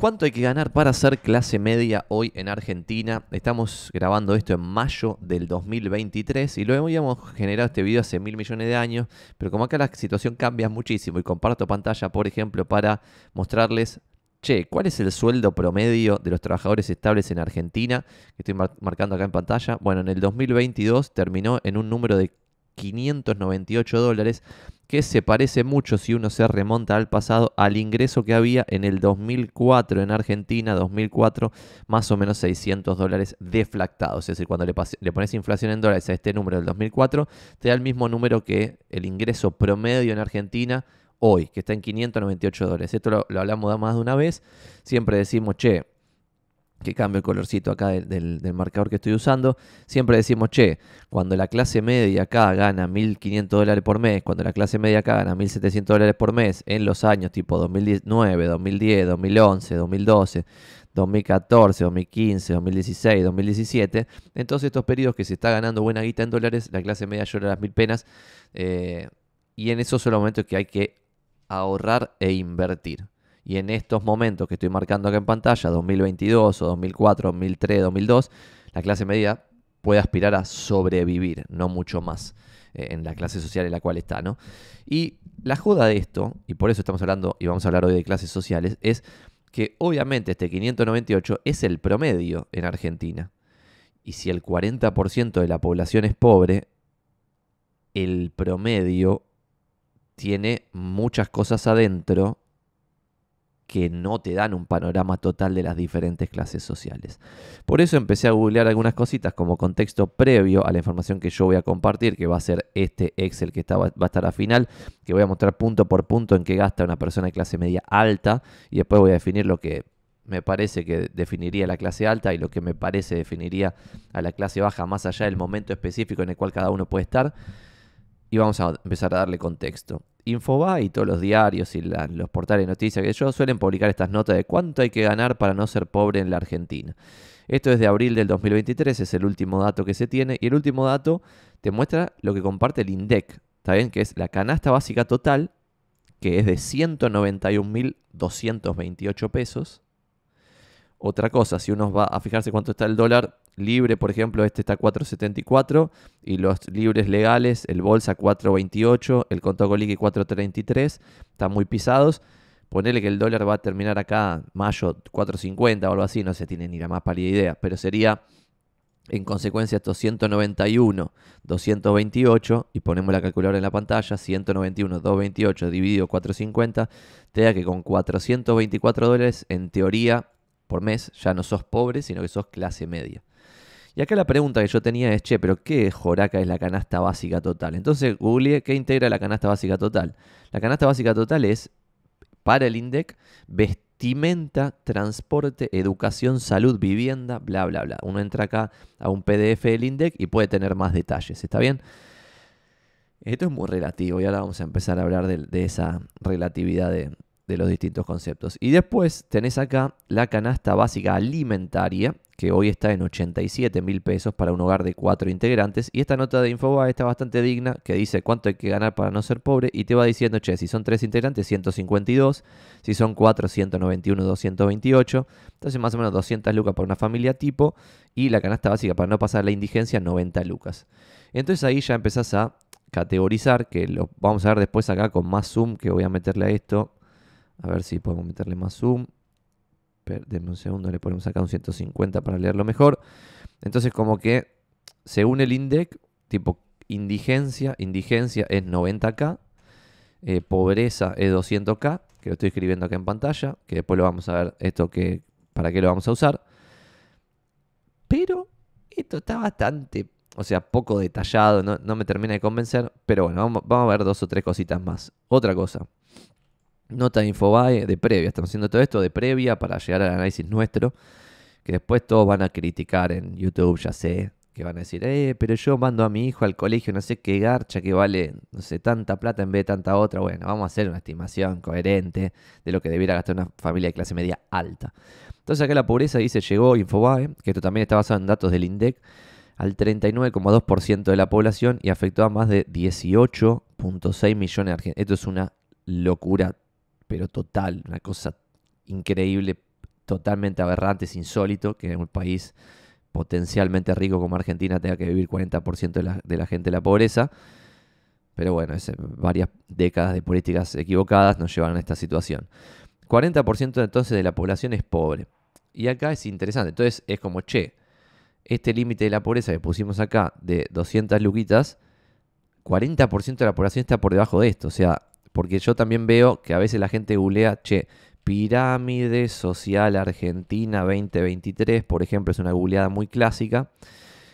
¿Cuánto hay que ganar para ser clase media hoy en Argentina? Estamos grabando esto en mayo del 2023 y lo habíamos generado este video hace mil millones de años, pero como acá la situación cambia muchísimo y comparto pantalla, por ejemplo, para mostrarles, che, ¿cuál es el sueldo promedio de los trabajadores estables en Argentina? Que estoy marcando acá en pantalla. Bueno, en el 2022 terminó en un número de 598 dólares que se parece mucho si uno se remonta al pasado al ingreso que había en el 2004 en Argentina, 2004, más o menos 600 dólares deflactados. Es decir, cuando le, pones inflación en dólares a este número del 2004, te da el mismo número que el ingreso promedio en Argentina hoy, que está en 598 dólares. Esto lo, lo hablamos más de una vez. Siempre decimos, che, que cambio el colorcito acá del, marcador que estoy usando, siempre decimos, che, cuando la clase media acá gana 1.500 dólares por mes, cuando la clase media acá gana 1.700 dólares por mes, en los años tipo 2009, 2010, 2011, 2012, 2014, 2015, 2016, 2017, en todos estos periodos que se está ganando buena guita en dólares, la clase media llora las mil penas, eh, y en esos son los momentos que hay que ahorrar e invertir. Y en estos momentos que estoy marcando acá en pantalla, 2022 o 2004, 2003, 2002, la clase media puede aspirar a sobrevivir, no mucho más eh, en la clase social en la cual está, ¿no? Y la joda de esto, y por eso estamos hablando y vamos a hablar hoy de clases sociales, es que obviamente este 598 es el promedio en Argentina. Y si el 40% de la población es pobre, el promedio tiene muchas cosas adentro que no te dan un panorama total de las diferentes clases sociales. Por eso empecé a googlear algunas cositas como contexto previo a la información que yo voy a compartir, que va a ser este Excel que va a estar a final, que voy a mostrar punto por punto en qué gasta una persona de clase media alta y después voy a definir lo que me parece que definiría la clase alta y lo que me parece definiría a la clase baja más allá del momento específico en el cual cada uno puede estar. Y vamos a empezar a darle contexto. Infobae y todos los diarios y los portales de noticias que yo suelen publicar estas notas de cuánto hay que ganar para no ser pobre en la Argentina. Esto es de abril del 2023, es el último dato que se tiene. Y el último dato te muestra lo que comparte el INDEC, ¿está bien? Que es la canasta básica total, que es de 191.228 pesos. Otra cosa, si uno va a fijarse cuánto está el dólar libre, por ejemplo, este está 4.74 y los libres legales, el bolsa 4.28, el contado con 4.33, están muy pisados. Ponele que el dólar va a terminar acá mayo 4.50 o algo así, no se tiene ni la más pálida idea, pero sería en consecuencia estos 191, 228 y ponemos la calculadora en la pantalla, 191, 228 dividido 450, te da que con 424 dólares en teoría por mes, ya no sos pobre, sino que sos clase media. Y acá la pregunta que yo tenía es, che, pero ¿qué Joraca es la canasta básica total? Entonces googleé qué integra la canasta básica total. La canasta básica total es, para el INDEC, vestimenta, transporte, educación, salud, vivienda, bla, bla, bla. Uno entra acá a un PDF del INDEC y puede tener más detalles, ¿está bien? Esto es muy relativo y ahora vamos a empezar a hablar de esa relatividad de, de los distintos conceptos. Y después tenés acá la canasta básica alimentaria, que hoy está en 87 mil pesos para un hogar de cuatro integrantes. Y esta nota de Infobae está bastante digna, que dice cuánto hay que ganar para no ser pobre. Y te va diciendo, che, si son tres integrantes, 152. Si son cuatro, 191, 228. Entonces más o menos 200 lucas para una familia tipo. Y la canasta básica para no pasar la indigencia, 90 lucas. Entonces ahí ya empezás a categorizar, que lo vamos a ver después acá con más zoom, que voy a meterle a esto a ver si podemos meterle más zoom. Denme un segundo, le ponemos acá un 150 para leerlo mejor. Entonces, como que según el INDEC, tipo indigencia, indigencia es 90K, eh, pobreza es 200K, que lo estoy escribiendo acá en pantalla, que después lo vamos a ver esto que para qué lo vamos a usar. Pero esto está bastante, o sea, poco detallado, no, me termina de convencer, pero bueno, vamos, vamos a ver dos o tres cositas más. Otra cosa, nota de Infobae de previa. Estamos haciendo todo esto de previa para llegar al análisis nuestro. Que después todos van a criticar en YouTube, ya sé. Que van a decir, eh, pero yo mando a mi hijo al colegio, no sé qué garcha que vale, no sé, tanta plata en vez de tanta otra. Bueno, vamos a hacer una estimación coherente de lo que debiera gastar una familia de clase media alta. Entonces acá la pobreza dice, llegó Infobae, que esto también está basado en datos del INDEC, al 39,2% de la población y afectó a más de 18.6 millones de argentinos. Esto es una locura pero total, una cosa increíble. totalmente aberrante, es insólito que en un país potencialmente rico como Argentina tenga que vivir 40% de la, de gente en la pobreza. Pero bueno, es, varias décadas de políticas equivocadas nos llevaron a esta situación. 40% entonces de la población es pobre. Y acá es interesante. Entonces es como, che, este límite de la pobreza que pusimos acá de 200 luquitas, 40% de la población está por debajo de esto. O sea, porque yo también veo que a veces la gente googlea, che, pirámide social argentina 2023, por ejemplo, es una googleada muy clásica.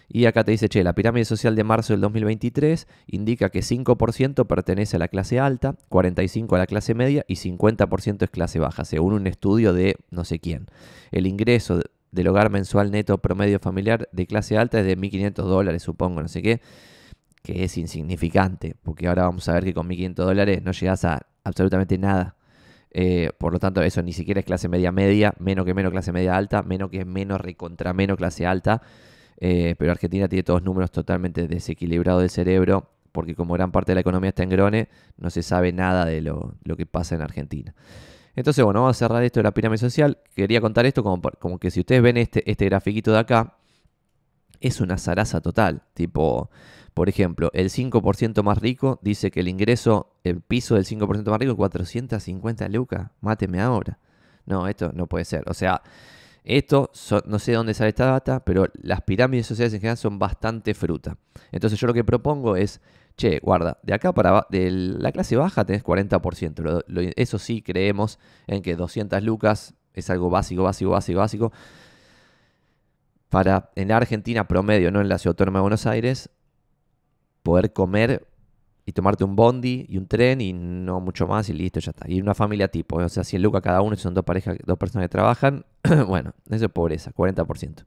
Y acá te dice, che, la pirámide social de marzo del 2023 indica que 5% pertenece a la clase alta, 45% a la clase media y 50% es clase baja, según un estudio de no sé quién. El ingreso del hogar mensual neto promedio familiar de clase alta es de 1.500 dólares, supongo, no sé qué, que es insignificante, porque ahora vamos a ver que con 1.500 dólares no llegas a absolutamente nada. Eh, por lo tanto, eso ni siquiera es clase media media, menos que menos clase media alta, menos que menos recontra menos clase alta. Eh, pero Argentina tiene todos números totalmente desequilibrados del cerebro, porque como gran parte de la economía está en grone, no se sabe nada de lo, que pasa en Argentina. Entonces, bueno, vamos a cerrar esto de la pirámide social. Quería contar esto como, como que si ustedes ven este, este grafiquito de acá, es una zaraza total. Tipo, por ejemplo, el 5% más rico dice que el ingreso, el piso del 5% más rico es 450 lucas. Máteme ahora. No, esto no puede ser. O sea, esto, no sé dónde sale esta data, pero las pirámides sociales en general son bastante fruta. Entonces yo lo que propongo es, che, guarda, de acá para de la clase baja tenés 40%. eso sí, creemos en que 200 lucas es algo básico, básico, básico, básico. Para en la Argentina promedio, no en la Ciudad Autónoma de Buenos Aires, poder comer y tomarte un bondi y un tren y no mucho más y listo, ya está. Y una familia tipo, o sea, 100 lucas cada uno, son dos parejas, dos personas que trabajan, bueno, eso es pobreza, 40%.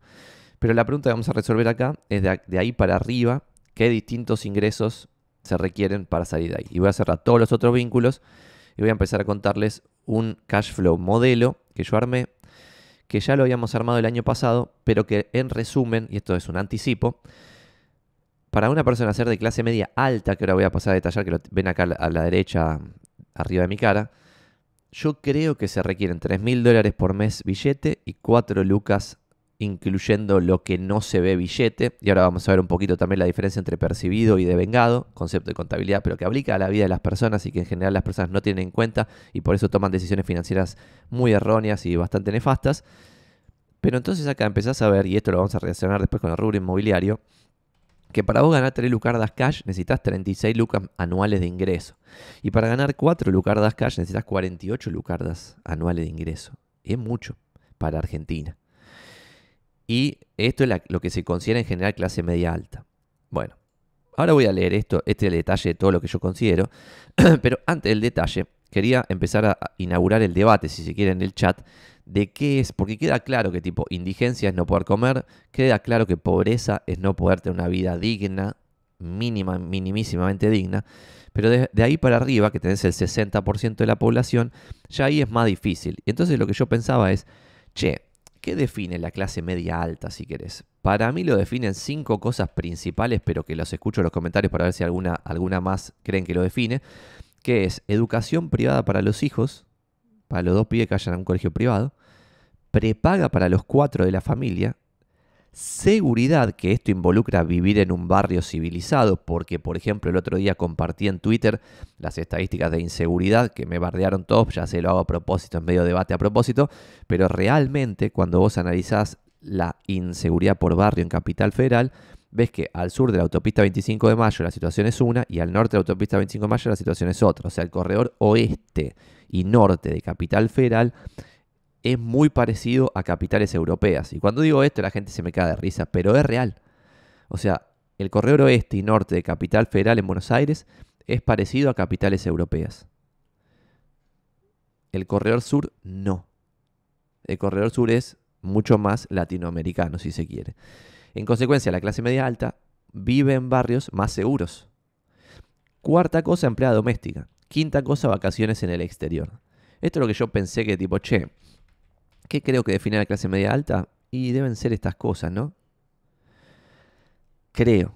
Pero la pregunta que vamos a resolver acá es de, ahí para arriba, qué distintos ingresos se requieren para salir de ahí. Y voy a cerrar todos los otros vínculos y voy a empezar a contarles un cash flow modelo que yo armé, que ya lo habíamos armado el año pasado, pero que en resumen, y esto es un anticipo, para una persona ser de clase media alta, que ahora voy a pasar a detallar, que lo ven acá a la derecha, arriba de mi cara, yo creo que se requieren 3 mil dólares por mes billete y 4 lucas incluyendo lo que no se ve billete. Y ahora vamos a ver un poquito también la diferencia entre percibido y devengado, concepto de contabilidad, pero que aplica a la vida de las personas y que en general las personas no tienen en cuenta y por eso toman decisiones financieras muy erróneas y bastante nefastas. Pero entonces acá empezás a ver, y esto lo vamos a relacionar después con el rubro inmobiliario, que para vos ganar 3 lucardas cash necesitas 36 lucas anuales de ingreso. Y para ganar 4 lucardas cash necesitas 48 lucardas anuales de ingreso. Es mucho para Argentina. Y esto es lo que se considera en general clase media alta. Bueno, ahora voy a leer esto, este es el detalle de todo lo que yo considero. Pero antes del detalle, quería empezar a inaugurar el debate, si se quiere, en el chat, de qué es, porque queda claro que tipo indigencia es no poder comer, queda claro que pobreza es no poder tener una vida digna, mínima, minimísimamente digna, pero de, ahí para arriba, que tenés el 60% de la población, ya ahí es más difícil. Y entonces lo que yo pensaba es, che, ¿qué define la clase media alta si querés? Para mí lo definen cinco cosas principales, pero que los escucho en los comentarios para ver si alguna, alguna más creen que lo define, que es educación privada para los hijos, para los dos pibes que vayan a un colegio privado, prepaga para los cuatro de la familia, seguridad, que esto involucra vivir en un barrio civilizado, porque por ejemplo el otro día compartí en Twitter las estadísticas de inseguridad que me bardearon todos, ya se lo hago a propósito, en medio debate a propósito, pero realmente cuando vos analizás la inseguridad por barrio en Capital Federal, ves que al sur de la autopista 25 de Mayo la situación es una y al norte de la autopista 25 de Mayo la situación es otra. O sea, el corredor oeste y norte de Capital Federal es muy parecido a capitales europeas. Y cuando digo esto la gente se me cae de risa, pero es real. O sea, el corredor oeste y norte de Capital Federal en Buenos Aires es parecido a capitales europeas. El corredor sur no. El corredor sur es mucho más latinoamericano, si se quiere. En consecuencia, la clase media alta vive en barrios más seguros. Cuarta cosa, empleada doméstica. Quinta cosa, vacaciones en el exterior. Esto es lo que yo pensé que tipo, che, ¿qué creo que define la clase media alta? Y deben ser estas cosas, ¿no? Creo.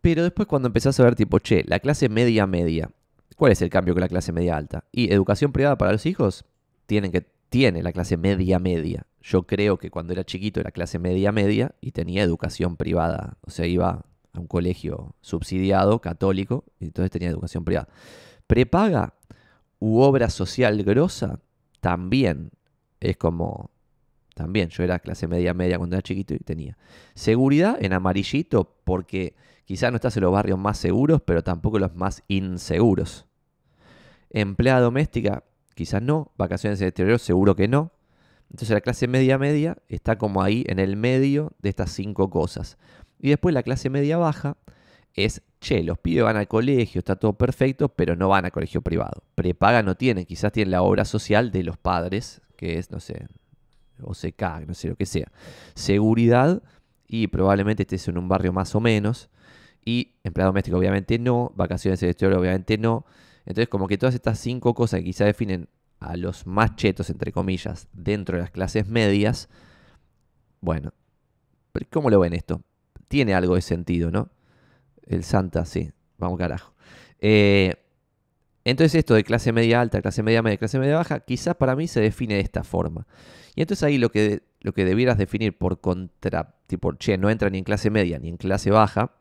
Pero después cuando empezás a ver tipo, che, la clase media media, ¿cuál es el cambio con la clase media alta? Y educación privada para los hijos, tienen que tiene la clase media media. Yo creo que cuando era chiquito era clase media media y tenía educación privada. O sea, iba a un colegio subsidiado, católico, y entonces tenía educación privada. Prepaga u obra social grosa, también es como también, yo era clase media media cuando era chiquito y tenía. Seguridad en amarillito porque quizás no estás en los barrios más seguros, pero tampoco los más inseguros. Empleada doméstica, quizás no. Vacaciones en el exterior, seguro que no. Entonces la clase media media está como ahí en el medio de estas cinco cosas. Y después la clase media baja es, che, los pibes van al colegio, está todo perfecto, pero no van al colegio privado. Prepaga no tienen, quizás tienen la obra social de los padres, que es, no sé, o se cae, no sé lo que sea. Seguridad y probablemente estés en un barrio más o menos. Y empleado doméstico obviamente no, vacaciones en exterior obviamente no. Entonces como que todas estas cinco cosas que quizá definen a los más chetos, entre comillas, dentro de las clases medias, bueno, ¿cómo lo ven esto? Tiene algo de sentido, ¿no? El Santa, sí, vamos carajo. Eh, entonces esto de clase media alta, clase media media, clase media baja, quizás para mí se define de esta forma. Y entonces ahí lo que, lo que debieras definir por contra, tipo, che, no entra ni en clase media ni en clase baja,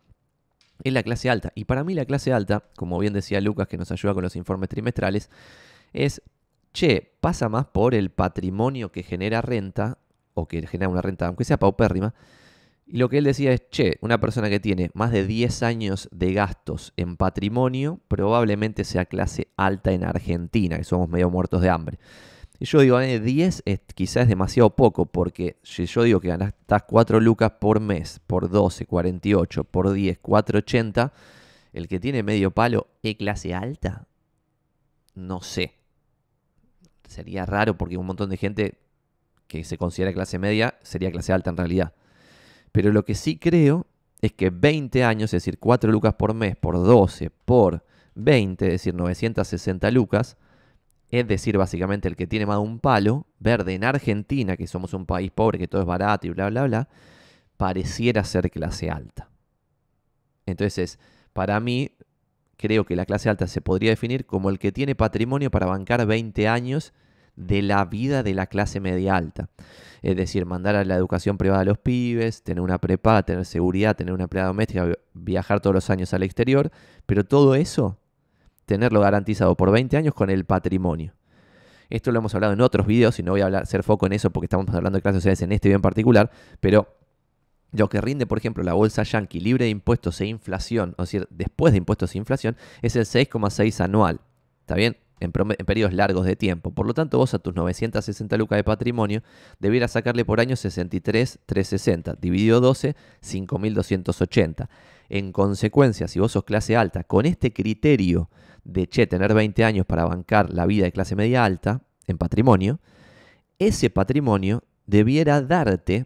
es la clase alta. Y para mí la clase alta, como bien decía Lucas que nos ayuda con los informes trimestrales, es, che, pasa más por el patrimonio que genera renta, o que genera una renta, aunque sea paupérrima, y lo que él decía es, che, una persona que tiene más de 10 años de gastos en patrimonio probablemente sea clase alta en Argentina, que somos medio muertos de hambre. Y yo digo, 10 es, quizás es demasiado poco, porque si yo digo que gastas 4 lucas por mes, por 12, 48, por 10, 480, el que tiene medio palo es clase alta. No sé. Sería raro porque un montón de gente que se considera clase media sería clase alta en realidad. Pero lo que sí creo es que 20 años, es decir, 4 lucas por mes, por 12, por 20, es decir, 960 lucas, es decir, básicamente el que tiene más de un palo, verde en Argentina, que somos un país pobre, que todo es barato y bla, bla, bla, pareciera ser clase alta. Entonces, para mí, creo que la clase alta se podría definir como el que tiene patrimonio para bancar 20 años de la vida de la clase media alta. Es decir, mandar a la educación privada a los pibes, tener una prepa, tener seguridad, tener una empleada doméstica, viajar todos los años al exterior, pero todo eso tenerlo garantizado por 20 años con el patrimonio. Esto lo hemos hablado en otros videos y no voy a hablar, hacer foco en eso porque estamos hablando de clases sociales en este video en particular, pero lo que rinde, por ejemplo, la bolsa yankee libre de impuestos e inflación, es decir, después de impuestos e inflación, es el 6,6 anual. ¿Está bien? En, en, periodos largos de tiempo. Por lo tanto, vos a tus 960 lucas de patrimonio debieras sacarle por año 63,360. Dividido 12, 5.280. En consecuencia, si vos sos clase alta, con este criterio de, che, tener 20 años para bancar la vida de clase media alta en patrimonio, ese patrimonio debiera darte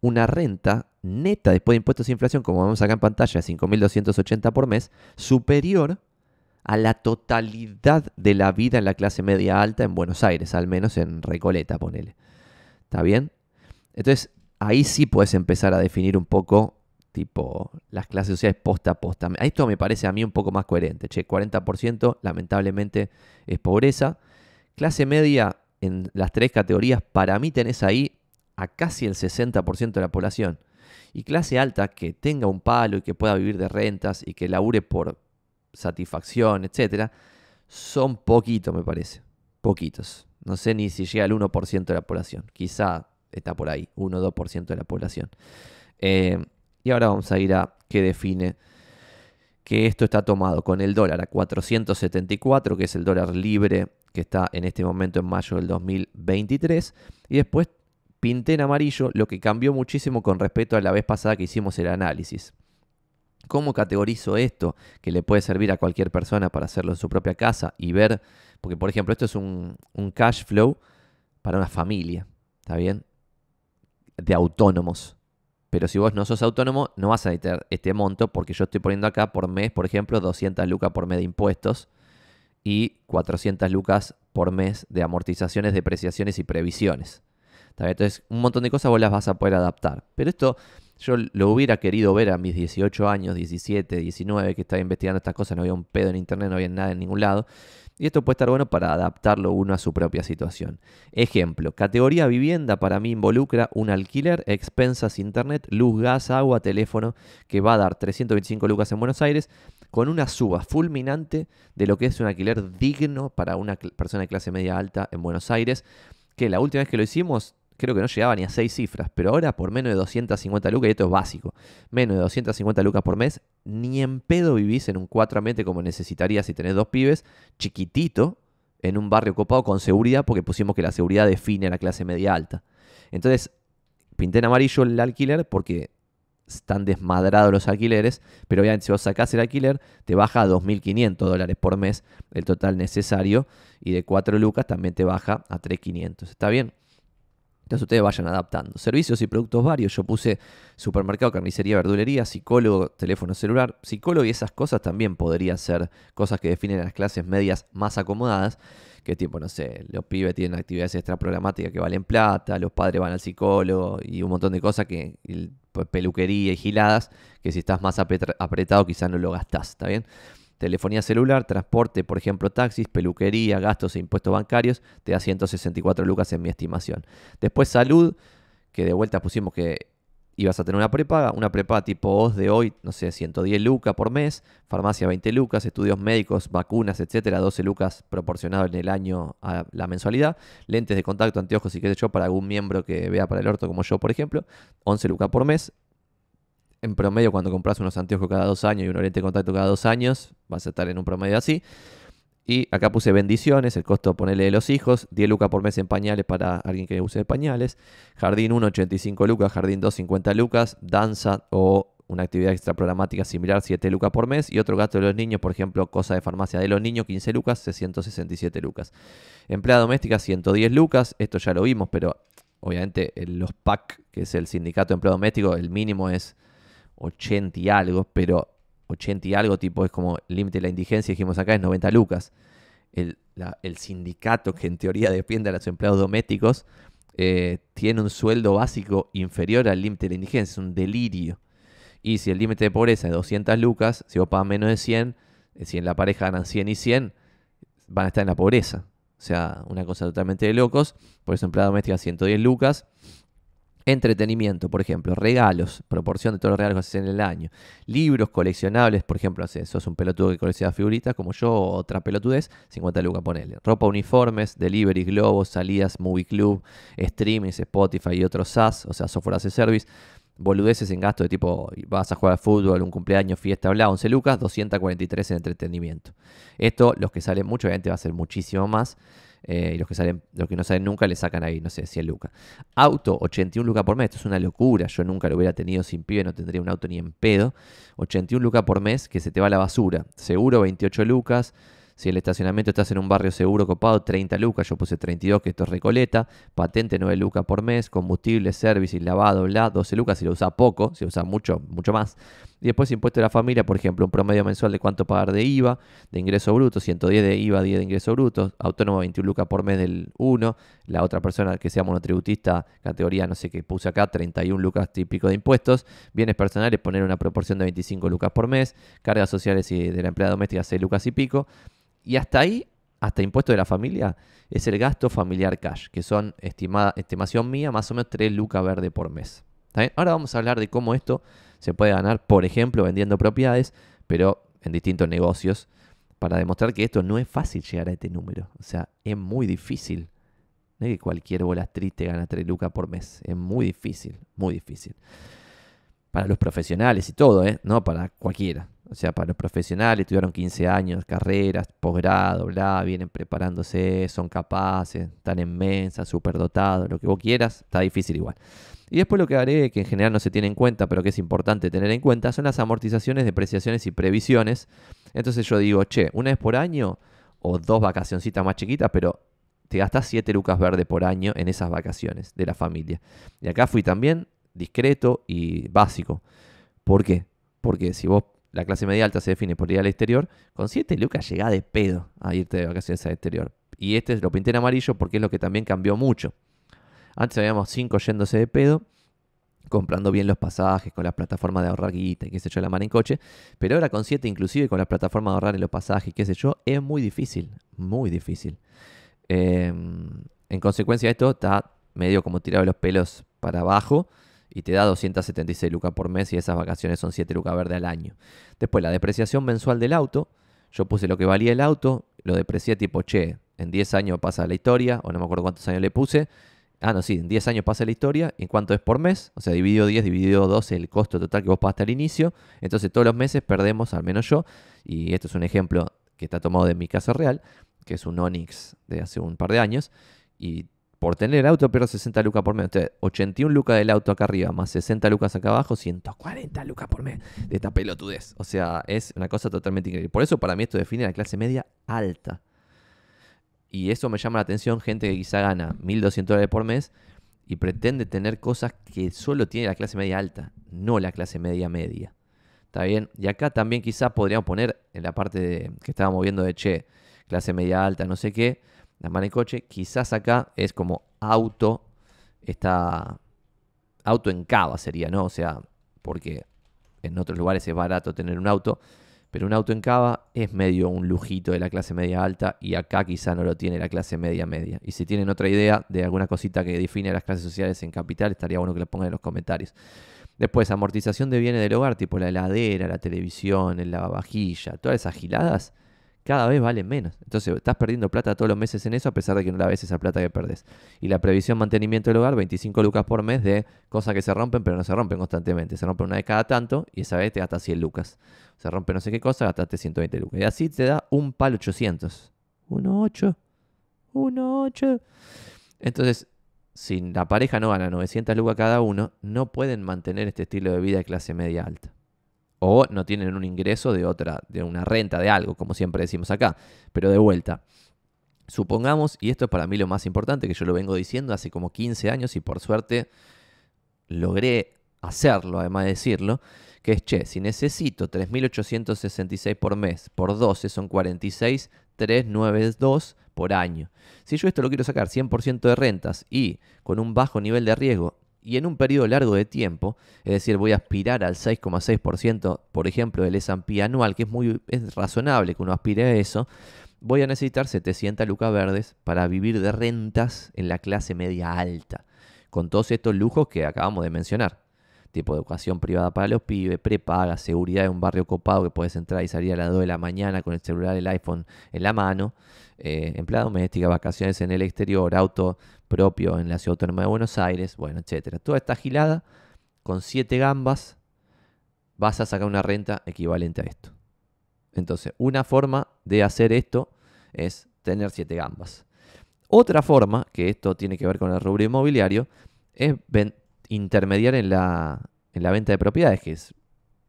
una renta neta después de impuestos e inflación, como vemos acá en pantalla, de 5.280 por mes, superior a la totalidad de la vida en la clase media alta en Buenos Aires, al menos en Recoleta, ponele. ¿Está bien? Entonces, ahí sí puedes empezar a definir un poco tipo las clases sociales posta a posta. Esto me parece a mí un poco más coherente. Che, 40% lamentablemente es pobreza. Clase media en las tres categorías, para mí tenés ahí a casi el 60% de la población. Y clase alta que tenga un palo y que pueda vivir de rentas y que labure por satisfacción, etcétera, son poquitos, me parece. Poquitos. No sé ni si llega al 1% de la población. Quizá está por ahí, 1 o 2% de la población. Eh, y ahora vamos a ir a qué define que esto está tomado con el dólar a 474, que es el dólar libre que está en este momento en mayo del 2023. Y después pinté en amarillo lo que cambió muchísimo con respecto a la vez pasada que hicimos el análisis. ¿Cómo categorizo esto que le puede servir a cualquier persona para hacerlo en su propia casa y ver? Porque, por ejemplo, esto es un, un cash flow para una familia, ¿está bien? De autónomos. Pero si vos no sos autónomo, no vas a necesitar este monto porque yo estoy poniendo acá por mes, por ejemplo, 200 lucas por mes de impuestos y 400 lucas por mes de amortizaciones, depreciaciones y previsiones. Entonces, un montón de cosas vos las vas a poder adaptar. Pero esto yo lo hubiera querido ver a mis 18 años, 17, 19, que estaba investigando estas cosas, no había un pedo en internet, no había nada en ningún lado. Y esto puede estar bueno para adaptarlo uno a su propia situación. Ejemplo, categoría vivienda para mí involucra un alquiler, expensas, internet, luz, gas, agua, teléfono, que va a dar 325 lucas en Buenos Aires, con una suba fulminante de lo que es un alquiler digno para una persona de clase media alta en Buenos Aires, que la última vez que lo hicimos creo que no llegaba ni a seis cifras, pero ahora por menos de 250 lucas, y esto es básico, menos de 250 lucas por mes, ni en pedo vivís en un cuatro ambiente como necesitarías si tenés dos pibes, chiquitito, en un barrio copado con seguridad, porque pusimos que la seguridad define a la clase media alta. Entonces, pinté en amarillo el alquiler porque están desmadrados los alquileres, pero obviamente si vos sacás el alquiler, te baja a 2.500 dólares por mes el total necesario, y de 4 lucas también te baja a 3.500. ¿Está bien? Entonces ustedes vayan adaptando. Servicios y productos varios. Yo puse supermercado, carnicería, verdulería, psicólogo, teléfono celular. Psicólogo y esas cosas también podrían ser cosas que definen las clases medias más acomodadas. Que tipo, no sé, los pibes tienen actividades extra programáticas que valen plata, los padres van al psicólogo y un montón de cosas que pues, peluquería y giladas, que si estás más apretado quizás no lo gastás, ¿está bien? Telefonía celular, transporte, por ejemplo, taxis, peluquería, gastos e impuestos bancarios, te da 164 lucas en mi estimación. Después salud, que de vuelta pusimos que ibas a tener una prepaga, una prepaga tipo OS de hoy, no sé, 110 lucas por mes, farmacia 20 lucas, estudios médicos, vacunas, etcétera, 12 lucas proporcionado en el año a la mensualidad, lentes de contacto, anteojos y qué sé yo, para algún miembro que vea para el orto como yo, por ejemplo, 11 lucas por mes, en promedio cuando compras unos anteojos cada dos años y un lente de contacto cada dos años, vas a estar en un promedio así. Y acá puse bendiciones, el costo ponerle de los hijos, 10 lucas por mes en pañales para alguien que use pañales, jardín 1, 85 lucas, jardín 2, 50 lucas, danza o una actividad extra programática similar, 7 lucas por mes, y otro gasto de los niños, por ejemplo, cosa de farmacia de los niños, 15 lucas, 667 lucas. Empleada doméstica, 110 lucas, esto ya lo vimos, pero obviamente los PAC, que es el sindicato de empleo doméstico, el mínimo es 80 y algo, pero 80 y algo tipo es como el límite de la indigencia, dijimos acá, es 90 lucas. El, sindicato que en teoría depende de los empleados domésticos eh, tiene un sueldo básico inferior al límite de la indigencia, es un delirio. Y si el límite de pobreza es 200 lucas, si vos pagas menos de 100, eh, si en la pareja ganan 100 y 100, van a estar en la pobreza. O sea, una cosa totalmente de locos. Por eso empleado doméstica 110 lucas. Entretenimiento, por ejemplo, regalos, proporción de todos los regalos que haces en el año. Libros coleccionables, por ejemplo, si sos un pelotudo que colecciona figuritas como yo, otra pelotudez, 50 lucas ponele. Ropa, uniformes, delivery, globos, salidas, movie club, streamings, Spotify y otros SaaS, o sea, software as a service. Boludeces en gasto de tipo, vas a jugar al fútbol, un cumpleaños, fiesta, bla, 11 lucas, 243 en entretenimiento. Esto, los que salen mucho, obviamente va a ser muchísimo más. Eh, y los que salen, los que no salen nunca le sacan ahí, no sé, 100 lucas. Auto, 81 lucas por mes, esto es una locura. Yo nunca lo hubiera tenido sin pibe, no tendría un auto ni en pedo. 81 lucas por mes que se te va a la basura. Seguro, 28 lucas. Si el estacionamiento estás en un barrio seguro copado, 30 lucas, yo puse 32, que esto es Recoleta, patente 9 lucas por mes, combustible, service lavado, bla, 12 lucas si lo usa poco, si lo usa mucho, mucho más. Y después impuesto de la familia, por ejemplo, un promedio mensual de cuánto pagar de IVA, de ingreso bruto, 110 de IVA, 10 de ingreso bruto, autónomo 21 lucas por mes del 1, la otra persona que sea monotributista, categoría no sé qué puse acá, 31 lucas típico de impuestos, bienes personales, poner una proporción de 25 lucas por mes, cargas sociales y de la empleada doméstica 6 lucas y pico, y hasta ahí, hasta impuesto de la familia, es el gasto familiar cash, que son estimada, estimación mía, más o menos 3 lucas verde por mes. Ahora vamos a hablar de cómo esto se puede ganar, por ejemplo, vendiendo propiedades, pero en distintos negocios, para demostrar que esto no es fácil llegar a este número. O sea, es muy difícil. No es que cualquier bola triste gana 3 lucas por mes. Es muy difícil, muy difícil. Para los profesionales y todo, ¿eh? No para cualquiera. O sea, para los profesionales, tuvieron 15 años, carreras, posgrado, bla, vienen preparándose, son capaces, están en mensa, dotados, lo que vos quieras, está difícil igual. Y después lo que haré, que en general no se tiene en cuenta, pero que es importante tener en cuenta, son las amortizaciones, depreciaciones y previsiones. Entonces yo digo, che, una vez por año o dos vacacioncitas más chiquitas, pero te gastas 7 lucas verde por año en esas vacaciones de la familia. Y acá fui también discreto y básico. ¿Por qué? Porque si vos la clase media alta se define por ir al exterior, con 7 lucas llega de pedo a irte de vacaciones al exterior. Y este es lo pinté en amarillo porque es lo que también cambió mucho. Antes habíamos 5 yéndose de pedo, comprando bien los pasajes, con las plataformas de ahorrar guita y qué sé yo, la mano en coche. Pero ahora con 7, inclusive con las plataformas de ahorrar en los pasajes y qué sé yo, es muy difícil, muy difícil. Em, en consecuencia de esto, está medio como tirado los pelos para abajo y te da 276 lucas por mes y esas vacaciones son 7 lucas verde al año. Después, la depreciación mensual del auto. Yo puse lo que valía el auto, lo deprecié tipo, che, en 10 años pasa la historia, o no me acuerdo cuántos años le puse. Ah, no, sí, en 10 años pasa la historia. ¿En cuánto es por mes? O sea, dividido 10, dividido 12, el costo total que vos pagaste al inicio. Entonces, todos los meses perdemos, al menos yo, y esto es un ejemplo que está tomado de mi caso real, que es un Onix de hace un par de años, y por tener el auto pierdo 60 lucas por mes. Entonces, 81 lucas del auto acá arriba, más 60 lucas acá abajo, 140 lucas por mes de esta pelotudez. O sea, es una cosa totalmente increíble. Por eso para mí esto define la clase media alta. Y eso me llama la atención, gente que quizá gana 1.200 dólares por mes y pretende tener cosas que solo tiene la clase media alta, no la clase media media. ¿Está bien? Y acá también quizá podríamos poner en la parte de, que estábamos viendo de, che, clase media alta, no sé qué, la mano coche, quizás acá es como auto, está auto en cava sería, ¿no? O sea, porque en otros lugares es barato tener un auto, pero un auto en cava es medio un lujito de la clase media alta y acá quizá no lo tiene la clase media media. Y si tienen otra idea de alguna cosita que define las clases sociales en capital, estaría bueno que lo pongan en los comentarios. Después, amortización de bienes del hogar, tipo la heladera, la televisión, el lavavajilla, todas esas giladas, cada vez valen menos. Entonces estás perdiendo plata todos los meses en eso a pesar de que no la ves esa plata que perdés. Y la previsión mantenimiento del hogar, 25 lucas por mes de cosas que se rompen pero no se rompen constantemente. Se rompen una vez cada tanto y esa vez te gastas 100 lucas. Se rompe no sé qué cosa, gastaste 120 lucas. Y así te da un palo 800. 1,8. 1,8. Entonces, si la pareja no gana 900 lucas cada uno, no pueden mantener este estilo de vida de clase media alta o no tienen un ingreso de otra, de una renta de algo, como siempre decimos acá. Pero de vuelta, supongamos, y esto es para mí lo más importante, que yo lo vengo diciendo hace como 15 años y por suerte logré hacerlo, además de decirlo, que es, che, si necesito 3.866 por mes, por 12 son 46.392 por año. Si yo esto lo quiero sacar 100% de rentas y con un bajo nivel de riesgo y en un periodo largo de tiempo, es decir, voy a aspirar al 6,6%, por ejemplo, del S&P anual, que es muy razonable que uno aspire a eso, voy a necesitar 700 lucas verdes para vivir de rentas en la clase media alta, con todos estos lujos que acabamos de mencionar tipo de educación privada para los pibes, prepaga, seguridad de un barrio copado que puedes entrar y salir a las 2 de la mañana con el celular, el iPhone en la mano, eh, empleada doméstica, vacaciones en el exterior, auto propio en la ciudad autónoma de Buenos Aires, bueno, etcétera. Toda esta gilada, con 7 gambas, vas a sacar una renta equivalente a esto. Entonces, una forma de hacer esto es tener 7 gambas. Otra forma, que esto tiene que ver con el rubro inmobiliario, es intermediar en la, en la venta de propiedades, que es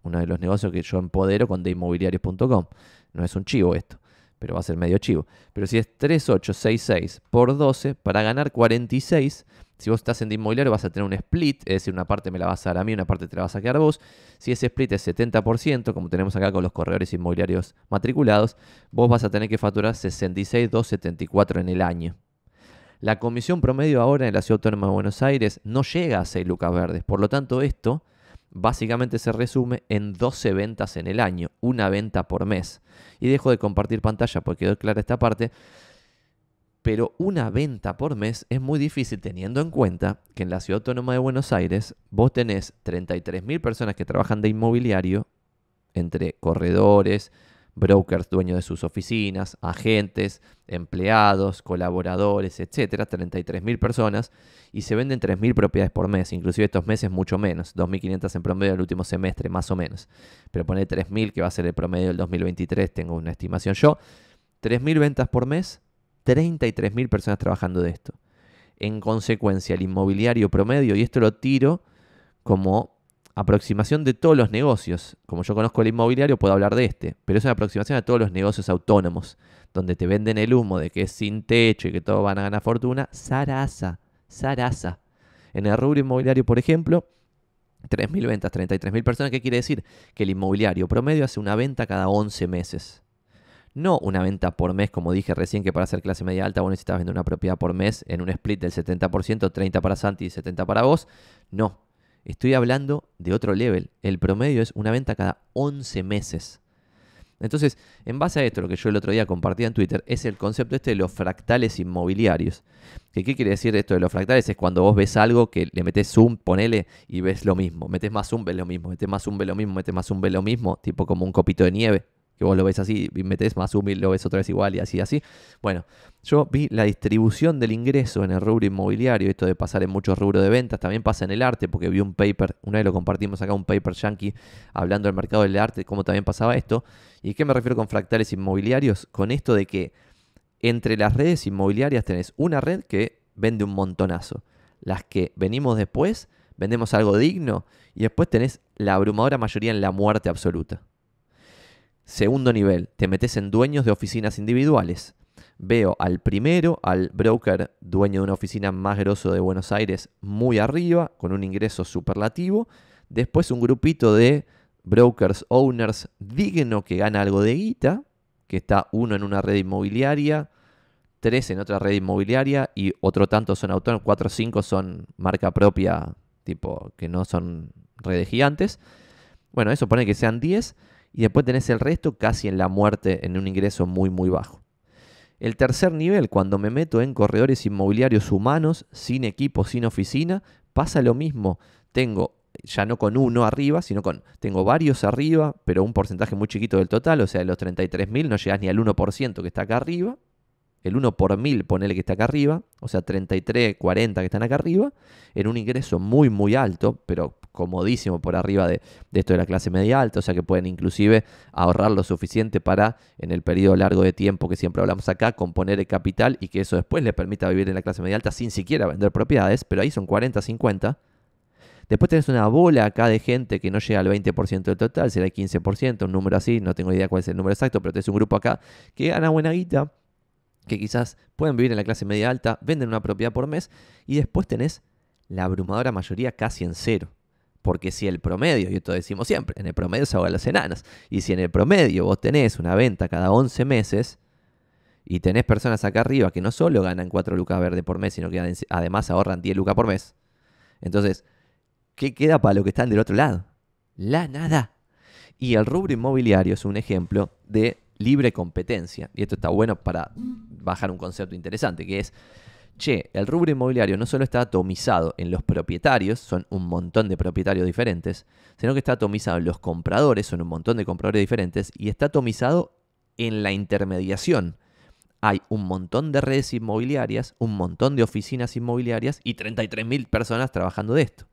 uno de los negocios que yo empodero con deinmobiliarios.com. No es un chivo esto, pero va a ser medio chivo. Pero si es 3866 por 12, para ganar 46, si vos estás en de inmobiliario vas a tener un split, es decir, una parte me la vas a dar a mí, una parte te la vas a quedar vos. Si ese split es 70%, como tenemos acá con los corredores inmobiliarios matriculados, vos vas a tener que facturar 66,274 en el año. La comisión promedio ahora en la Ciudad Autónoma de Buenos Aires no llega a 6 lucas verdes. Por lo tanto, esto básicamente se resume en 12 ventas en el año, una venta por mes. Y dejo de compartir pantalla porque quedó clara esta parte. Pero una venta por mes es muy difícil teniendo en cuenta que en la Ciudad Autónoma de Buenos Aires vos tenés 33.000 personas que trabajan de inmobiliario, entre corredores, brokers dueños de sus oficinas, agentes, empleados, colaboradores, etcétera, 33.000 personas y se venden 3.000 propiedades por mes, inclusive estos meses mucho menos, 2.500 en promedio del último semestre, más o menos. Pero pone 3.000 que va a ser el promedio del 2023, tengo una estimación yo. 3.000 ventas por mes, 33.000 personas trabajando de esto. En consecuencia, el inmobiliario promedio, y esto lo tiro como aproximación de todos los negocios. Como yo conozco el inmobiliario, puedo hablar de este, pero es una aproximación a todos los negocios autónomos, donde te venden el humo de que es sin techo y que todos van a ganar fortuna. Sarasa, Sarasa. En el rubro inmobiliario, por ejemplo, 3.000 ventas, 33.000 personas. ¿Qué quiere decir? Que el inmobiliario promedio hace una venta cada 11 meses. No una venta por mes, como dije recién, que para hacer clase media alta vos necesitas vender una propiedad por mes en un split del 70%, 30 para Santi y 70 para vos. No, Estoy hablando de otro level. El promedio es una venta cada 11 meses. Entonces, en base a esto, lo que yo el otro día compartía en Twitter es el concepto este de los fractales inmobiliarios. ¿Qué, quiere decir esto de los fractales? Es cuando vos ves algo que le metes zoom, ponele y ves lo mismo. Metes más zoom, ves lo mismo. Metes más zoom, ves lo mismo. Metes más zoom, ves lo mismo. Tipo como un copito de nieve que vos lo ves así y metes más y lo ves otra vez igual y así, así. Bueno, yo vi la distribución del ingreso en el rubro inmobiliario, esto de pasar en muchos rubros de ventas, también pasa en el arte, porque vi un paper, una vez lo compartimos acá, un paper yankee, hablando del mercado del arte, cómo también pasaba esto. ¿Y qué me refiero con fractales inmobiliarios? Con esto de que entre las redes inmobiliarias tenés una red que vende un montonazo. Las que venimos después, vendemos algo digno y después tenés la abrumadora mayoría en la muerte absoluta. Segundo nivel, te metes en dueños de oficinas individuales. Veo al primero, al broker dueño de una oficina más grosso de Buenos Aires, muy arriba, con un ingreso superlativo. Después un grupito de brokers, owners, digno que gana algo de guita, que está uno en una red inmobiliaria, tres en otra red inmobiliaria y otro tanto son autónomos, cuatro o cinco son marca propia, tipo que no son redes gigantes. Bueno, eso pone que sean 10 y después tenés el resto casi en la muerte, en un ingreso muy, muy bajo. El tercer nivel, cuando me meto en corredores inmobiliarios humanos, sin equipo, sin oficina, pasa lo mismo. Tengo ya no con uno arriba, sino con, tengo varios arriba, pero un porcentaje muy chiquito del total, o sea, de los 33.000 no llegas ni al 1% que está acá arriba, el 1 por 1000 ponele que está acá arriba, o sea, 33, 40 que están acá arriba, en un ingreso muy, muy alto, pero comodísimo por arriba de, esto de la clase media alta, o sea que pueden inclusive ahorrar lo suficiente para, en el periodo largo de tiempo que siempre hablamos acá, componer el capital y que eso después le permita vivir en la clase media alta sin siquiera vender propiedades, pero ahí son 40, 50. Después tenés una bola acá de gente que no llega al 20% del total, será el 15%, un número así, no tengo idea cuál es el número exacto, pero tenés un grupo acá que gana buena guita que quizás pueden vivir en la clase media alta, venden una propiedad por mes y después tenés la abrumadora mayoría casi en cero. Porque si el promedio, y esto decimos siempre, en el promedio se ahogan las enanas, y si en el promedio vos tenés una venta cada 11 meses y tenés personas acá arriba que no solo ganan 4 lucas verde por mes, sino que además ahorran 10 lucas por mes, entonces, ¿qué queda para lo que están del otro lado? La nada. Y el rubro inmobiliario es un ejemplo de libre competencia. Y esto está bueno para bajar un concepto interesante, que es, che, el rubro inmobiliario no solo está atomizado en los propietarios, son un montón de propietarios diferentes, sino que está atomizado en los compradores, son un montón de compradores diferentes, y está atomizado en la intermediación. Hay un montón de redes inmobiliarias, un montón de oficinas inmobiliarias y 33.000 personas trabajando de esto.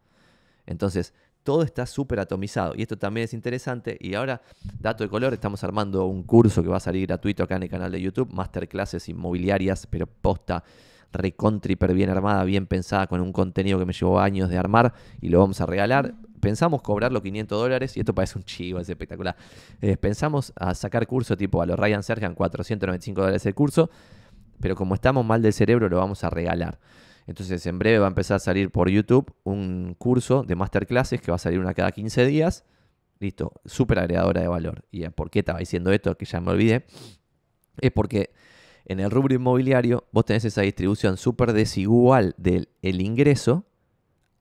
Entonces, todo está súper atomizado. Y esto también es interesante. Y ahora, dato de color, estamos armando un curso que va a salir gratuito acá en el canal de YouTube, masterclasses inmobiliarias, pero posta recontri, bien armada, bien pensada, con un contenido que me llevó años de armar y lo vamos a regalar. Pensamos cobrarlo 500 dólares y esto parece un chivo, es espectacular. Eh, pensamos a sacar curso tipo a los Ryan Sergan, 495 dólares el curso, pero como estamos mal del cerebro lo vamos a regalar. Entonces en breve va a empezar a salir por YouTube un curso de masterclasses que va a salir una cada 15 días. Listo, súper agregadora de valor. ¿Y por qué estaba diciendo esto? Que ya me olvidé. Es porque en el rubro inmobiliario vos tenés esa distribución súper desigual del el ingreso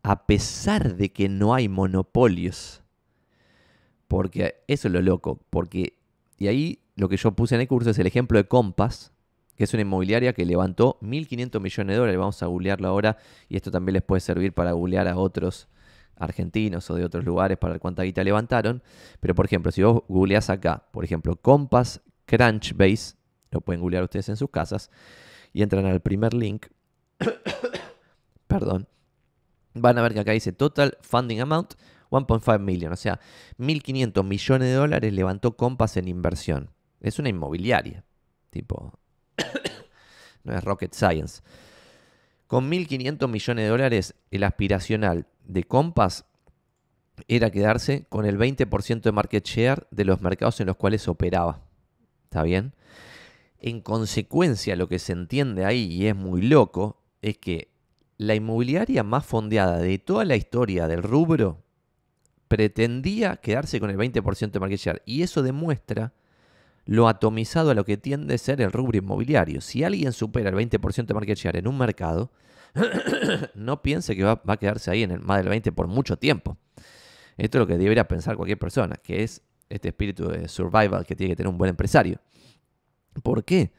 a pesar de que no hay monopolios. Porque eso es lo loco. Porque, y ahí lo que yo puse en el curso es el ejemplo de Compass, que es una inmobiliaria que levantó 1.500 millones de dólares. Vamos a googlearlo ahora y esto también les puede servir para googlear a otros argentinos o de otros lugares para ver cuánta guita levantaron. Pero por ejemplo, si vos googleás acá, por ejemplo, Compass Crunchbase, lo pueden googlear ustedes en sus casas, y entran al primer link, perdón, van a ver que acá dice Total Funding Amount 1.5 million, o sea, 1.500 millones de dólares levantó Compass en inversión. Es una inmobiliaria, tipo, no es rocket science. Con 1.500 millones de dólares, el aspiracional de Compass era quedarse con el 20% de market share de los mercados en los cuales operaba. ¿Está bien? En consecuencia, lo que se entiende ahí, y es muy loco, es que la inmobiliaria más fondeada de toda la historia del rubro pretendía quedarse con el 20% de market share. Y eso demuestra lo atomizado a lo que tiende a ser el rubro inmobiliario. Si alguien supera el 20% de market share en un mercado, no piense que va, a quedarse ahí en el más del 20 por mucho tiempo. Esto es lo que debería pensar cualquier persona, que es este espíritu de survival que tiene que tener un buen empresario. ¿Por qué?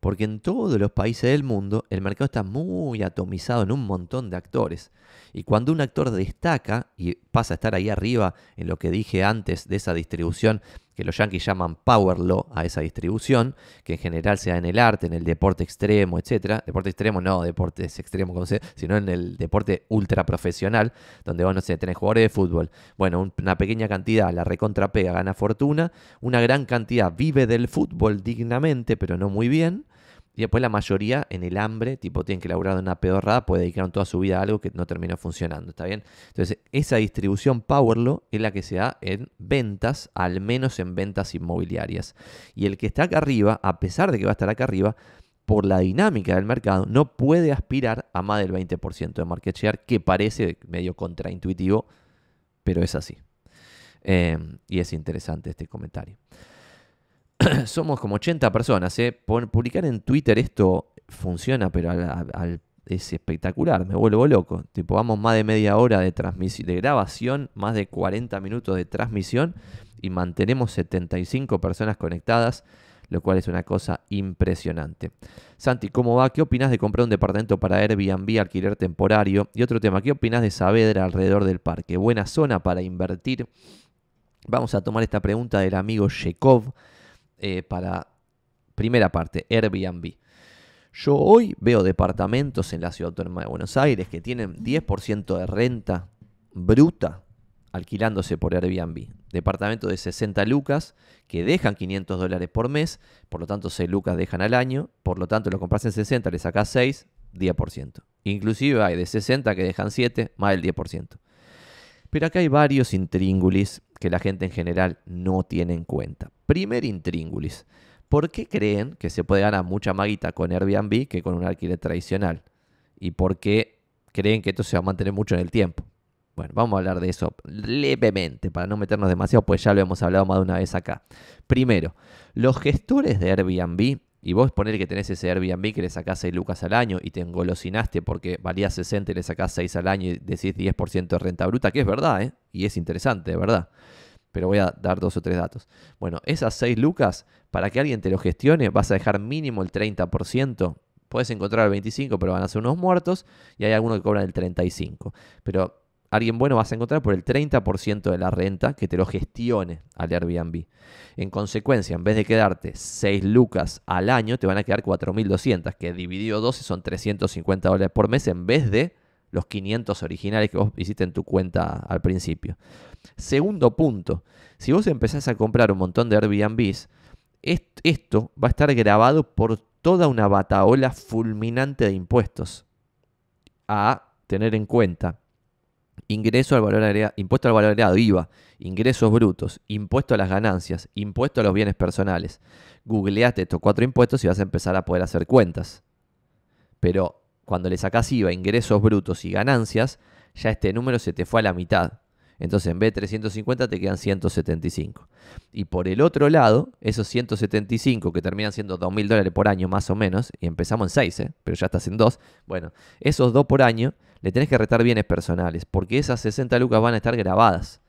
Porque en todos los países del mundo el mercado está muy atomizado en un montón de actores. Y cuando un actor destaca y pasa a estar ahí arriba en lo que dije antes de esa distribución que los yankees llaman power law a esa distribución, que en general sea en el arte, en el deporte extremo, etcétera. Deporte extremo no deportes extremos se, sino en el deporte ultra profesional, donde vos no sé, tenés jugadores de fútbol. Bueno, una pequeña cantidad la recontrapega, gana fortuna, una gran cantidad vive del fútbol dignamente, pero no muy bien. Y después la mayoría en el hambre, tipo tienen que laburar de una pedorrada, puede dedicar toda su vida a algo que no terminó funcionando, ¿está bien? Entonces, esa distribución Powerlo es la que se da en ventas, al menos en ventas inmobiliarias. Y el que está acá arriba, a pesar de que va a estar acá arriba, por la dinámica del mercado, no puede aspirar a más del 20% de market share, que parece medio contraintuitivo, pero es así. Eh, y es interesante este comentario. somos como 80 personas. ¿eh? Publicar en Twitter esto funciona, pero es espectacular, me vuelvo loco. Tipo, vamos más de media hora de, de grabación, más de 40 minutos de transmisión y mantenemos 75 personas conectadas, lo cual es una cosa impresionante. Santi, ¿cómo va? ¿Qué opinas de comprar un departamento para Airbnb, alquiler temporario? Y otro tema, ¿qué opinas de Saavedra alrededor del parque? ¿Buena zona para invertir? Vamos a tomar esta pregunta del amigo Shekov eh, para, primera parte, Airbnb. Yo hoy veo departamentos en la ciudad autónoma de Buenos Aires que tienen 10% de renta bruta alquilándose por Airbnb. Departamentos de 60 lucas que dejan 500 dólares por mes, por lo tanto 6 lucas dejan al año, por lo tanto lo compras en 60, le sacas 6, 10%. Inclusive hay de 60 que dejan 7, más del 10%. Pero acá hay varios intríngulis que la gente en general no tiene en cuenta. Primer intríngulis. ¿Por qué creen que se puede ganar mucha maguita con Airbnb que con un alquiler tradicional? ¿Y por qué creen que esto se va a mantener mucho en el tiempo? Bueno, vamos a hablar de eso levemente para no meternos demasiado, pues ya lo hemos hablado más de una vez acá. Primero, los gestores de Airbnb y vos poner que tenés ese Airbnb que le sacás 6 lucas al año y te engolosinaste porque valía 60 y le sacás 6 al año y decís 10% de renta bruta, que es verdad, ¿eh? Y es interesante, de verdad. Pero voy a dar dos o tres datos. Bueno, esas 6 lucas, para que alguien te lo gestione, vas a dejar mínimo el 30%. Puedes encontrar el 25%, pero van a ser unos muertos. Y hay algunos que cobran el 35%. Pero alguien bueno vas a encontrar por el 30% de la renta que te lo gestione al Airbnb. En consecuencia, en vez de quedarte 6 lucas al año, te van a quedar 4.200, que dividido 12 son 350 dólares por mes en vez de los 500 originales que vos hiciste en tu cuenta al principio. Segundo punto, si vos empezás a comprar un montón de Airbnbs, esto va a estar grabado por toda una bataola fulminante de impuestos a tener en cuenta ingreso al valor agregado, impuesto al valor agregado, IVA, ingresos brutos, impuesto a las ganancias, impuesto a los bienes personales. Googleate estos cuatro impuestos y vas a empezar a poder hacer cuentas. Pero cuando le sacas IVA, ingresos brutos y ganancias, ya este número se te fue a la mitad. Entonces en vez de 350 te quedan 175. Y por el otro lado, esos 175 que terminan siendo 2.000 dólares por año más o menos, y empezamos en 6, ¿eh? pero ya estás en 2, bueno, esos 2 por año le tenés que retar bienes personales, porque esas 60 lucas van a estar grabadas.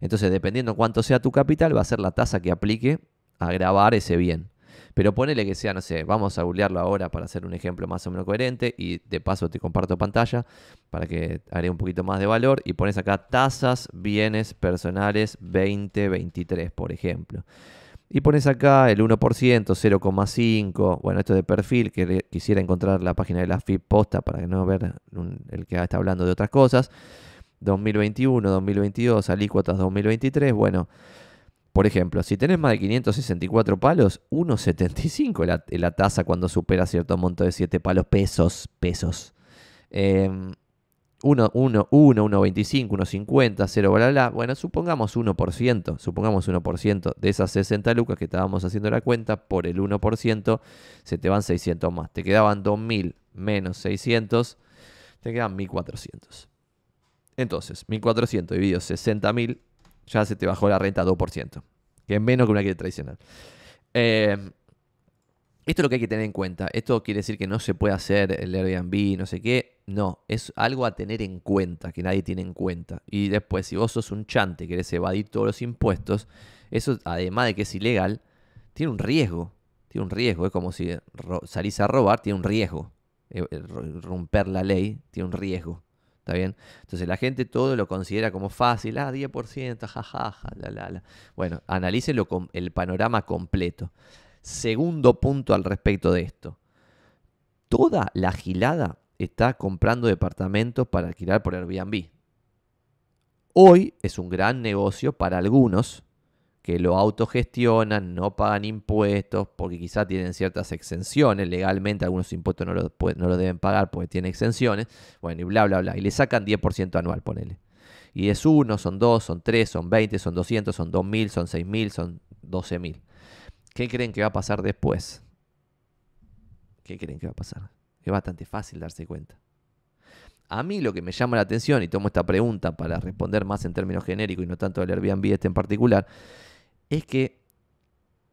Entonces, dependiendo cuánto sea tu capital, va a ser la tasa que aplique a grabar ese bien. Pero ponele que sea, no sé, vamos a googlearlo ahora para hacer un ejemplo más o menos coherente y de paso te comparto pantalla para que haré un poquito más de valor y pones acá tasas, bienes personales 2023, por ejemplo. Y pones acá el 1%, 0,5%, bueno, esto de perfil, que quisiera encontrar la página de la FIP posta para no ver el que está hablando de otras cosas. 2021, 2022, alícuotas 2023, bueno, por ejemplo, si tenés más de 564 palos, 1,75 la, la tasa cuando supera cierto monto de 7 palos pesos, pesos. Eh, 1, 1, 1, 1,25, 1,50, 0, bla, bla. Bueno, supongamos 1%, supongamos 1% de esas 60 lucas que estábamos haciendo la cuenta, por el 1% se te van 600 más. Te quedaban 2.000 menos 600, te quedan 1.400. Entonces, 1.400 dividido 60.000, ya se te bajó la renta 2%, que es menos que una alquiler tradicional. Eh, esto es lo que hay que tener en cuenta. Esto quiere decir que no se puede hacer el Airbnb, no sé qué. No, es algo a tener en cuenta, que nadie tiene en cuenta. Y después, si vos sos un chante y querés evadir todos los impuestos, eso, además de que es ilegal, tiene un riesgo. Tiene un riesgo. Es como si salís a robar, tiene un riesgo. Eh, eh, romper la ley tiene un riesgo. ¿Está bien? Entonces la gente todo lo considera como fácil. Ah, 10%, jajaja, la, la, la. Bueno, analícelo con el panorama completo. Segundo punto al respecto de esto. Toda la gilada está comprando departamentos para alquilar por Airbnb. Hoy es un gran negocio para algunos que lo autogestionan, no pagan impuestos, porque quizá tienen ciertas exenciones, legalmente algunos impuestos no lo, no deben pagar porque tienen exenciones, bueno, y bla, bla, bla, y le sacan 10% anual, ponele. Y es uno, son dos, son tres, son 20, son 200, son 2.000, son 6.000, son 12.000. ¿Qué creen que va a pasar después? ¿Qué creen que va a pasar? Es bastante fácil darse cuenta. A mí lo que me llama la atención, y tomo esta pregunta para responder más en términos genéricos y no tanto del Airbnb este en particular, es que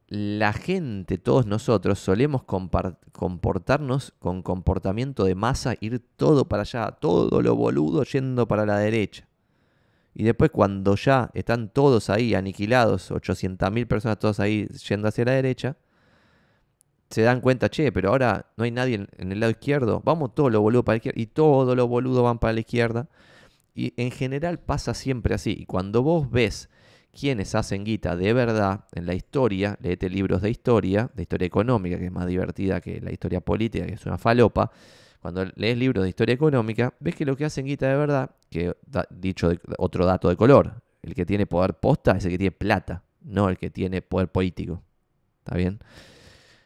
la gente, todos nosotros, solemos comportarnos con comportamiento de masa, ir todo para allá, todo lo boludo yendo para la derecha. Y después cuando ya están todos ahí aniquilados, 800.000 personas todos ahí yendo hacia la derecha, se dan cuenta, che, pero ahora no hay nadie en, el lado izquierdo, vamos todos los boludos para la izquierda y todos los boludos van para la izquierda. Y en general pasa siempre así. Y cuando vos ves quienes hacen guita de verdad en la historia, leete libros de historia, de historia económica, que es más divertida que la historia política, que es una falopa, cuando lees libros de historia económica, ves que lo que hacen guita de verdad, que dicho otro dato de color, el que tiene poder posta es el que tiene plata, no el que tiene poder político. ¿Está bien?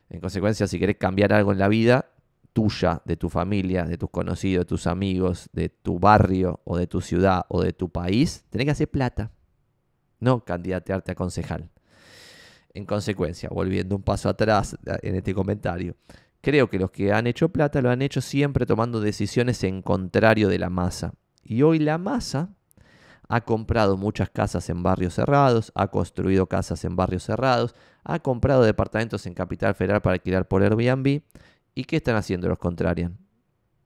En consecuencia, si querés cambiar algo en la vida tuya, de tu familia, de tus conocidos, de tus amigos, de tu barrio o de tu ciudad o de tu país, tenés que hacer plata, no candidatearte a concejal. En consecuencia, volviendo un paso atrás en este comentario, Creo que los que han hecho plata lo han hecho siempre tomando decisiones en contrario de la masa. Y hoy la masa ha comprado muchas casas en barrios cerrados, ha construido casas en barrios cerrados, ha comprado departamentos en Capital Federal para alquilar por Airbnb. ¿Y qué están haciendo los contrarian?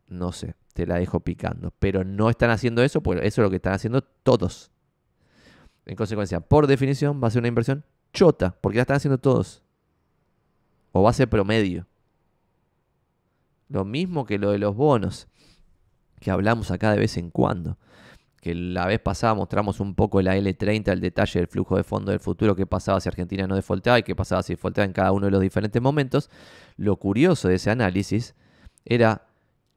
No sé, te la dejo picando. Pero no están haciendo eso, pues eso es lo que están haciendo todos. En consecuencia, por definición, va a ser una inversión chota, porque la están haciendo todos. O va a ser promedio. Lo mismo que lo de los bonos, que hablamos acá de vez en cuando. Que la vez pasada mostramos un poco la L30, el detalle del flujo de fondo del futuro, qué pasaba si Argentina no defaultaba y qué pasaba si defaultaba en cada uno de los diferentes momentos. Lo curioso de ese análisis era,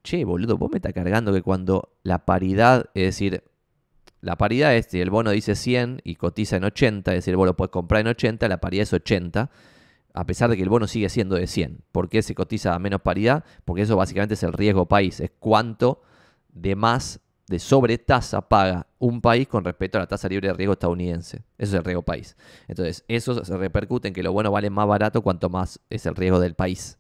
che, boludo, vos me estás cargando que cuando la paridad, es decir, la paridad es si el bono dice 100 y cotiza en 80, es decir, vos lo puedes comprar en 80, la paridad es 80 a pesar de que el bono sigue siendo de 100. ¿Por qué se cotiza a menos paridad? Porque eso básicamente es el riesgo país, es cuánto de más de sobretasa paga un país con respecto a la tasa libre de riesgo estadounidense. Eso es el riesgo país. Entonces, eso se repercute en que lo bueno vale más barato cuanto más es el riesgo del país.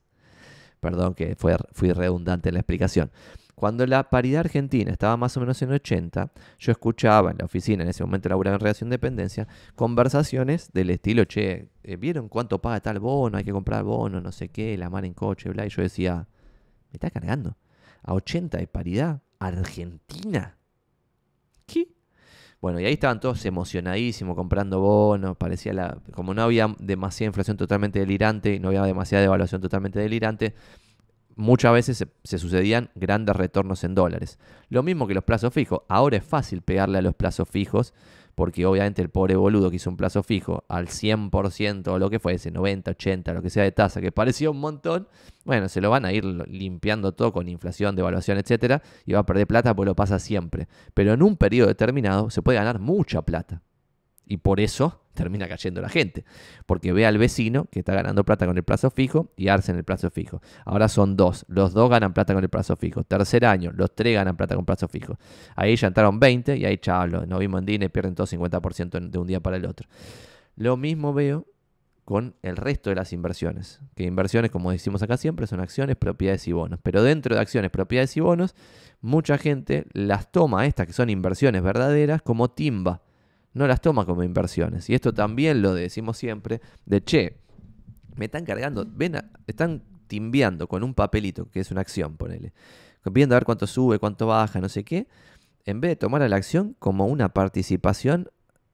Perdón que fue, fui redundante en la explicación. Cuando la paridad argentina estaba más o menos en 80, yo escuchaba en la oficina, en ese momento laburaba en relación de dependencia, conversaciones del estilo, che, eh, ¿vieron cuánto paga tal bono? Hay que comprar bono, no sé qué, la mar en coche, bla. Y yo decía, me está cargando. A 80 de paridad, Argentina. ¿Qué? Bueno, y ahí estaban todos emocionadísimos comprando bonos, parecía la... Como no había demasiada inflación totalmente delirante y no había demasiada devaluación totalmente delirante, muchas veces se, sucedían grandes retornos en dólares. Lo mismo que los plazos fijos. Ahora es fácil pegarle a los plazos fijos porque obviamente el pobre boludo que hizo un plazo fijo al 100% o lo que fuese, 90, 80, lo que sea de tasa, que parecía un montón, bueno, se lo van a ir limpiando todo con inflación, devaluación, etcétera, y va a perder plata porque lo pasa siempre. Pero en un periodo determinado se puede ganar mucha plata. Y por eso termina cayendo la gente. Porque ve al vecino que está ganando plata con el plazo fijo y arce en el plazo fijo. Ahora son dos. Los dos ganan plata con el plazo fijo. Tercer año, los tres ganan plata con plazo fijo. Ahí ya entraron 20 y ahí chavos, no vimos en DINE, pierden todo 50% de un día para el otro. Lo mismo veo con el resto de las inversiones. Que inversiones, como decimos acá siempre, son acciones, propiedades y bonos. Pero dentro de acciones, propiedades y bonos, mucha gente las toma, estas que son inversiones verdaderas, como timba no las toma como inversiones. Y esto también lo decimos siempre, de che, Me están cargando, ven, están timbiando con un papelito, que es una acción, ponele. Viendo a ver cuánto sube, cuánto baja, no sé qué. En vez de tomar a la acción como una participación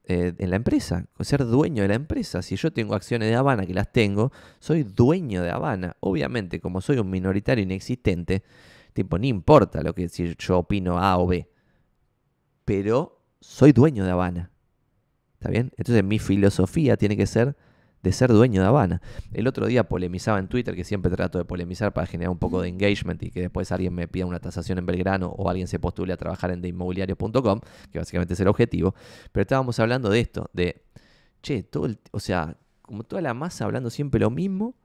eh, en la empresa, ser dueño de la empresa. Si yo tengo acciones de Habana, que las tengo, soy dueño de Habana. Obviamente, como soy un minoritario inexistente, tipo, ni importa lo que si yo opino A o B. Pero soy dueño de Habana. ¿Está bien? Entonces mi filosofía tiene que ser de ser dueño de Habana. El otro día polemizaba en Twitter, que siempre trato de polemizar para generar un poco de engagement y que después alguien me pida una tasación en Belgrano o alguien se postule a trabajar en deinmobiliario.com, que básicamente es el objetivo. Pero estábamos hablando de esto, de, che, todo el, o sea, como toda la masa hablando siempre lo mismo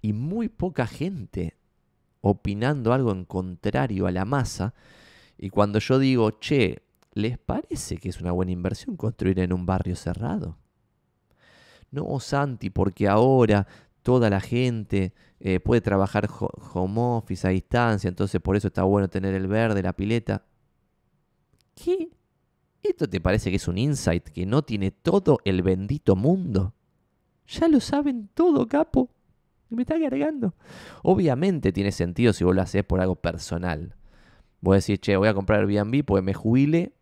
y muy poca gente opinando algo en contrario a la masa. Y cuando yo digo, che, ¿les parece que es una buena inversión construir en un barrio cerrado? No, Santi, porque ahora toda la gente eh, puede trabajar home office a distancia, entonces por eso está bueno tener el verde, la pileta. ¿Qué? ¿Esto te parece que es un insight que no tiene todo el bendito mundo? Ya lo saben todo, capo. Me está cargando. Obviamente tiene sentido si vos lo haces por algo personal. Vos decís, che, voy a comprar Airbnb porque me jubile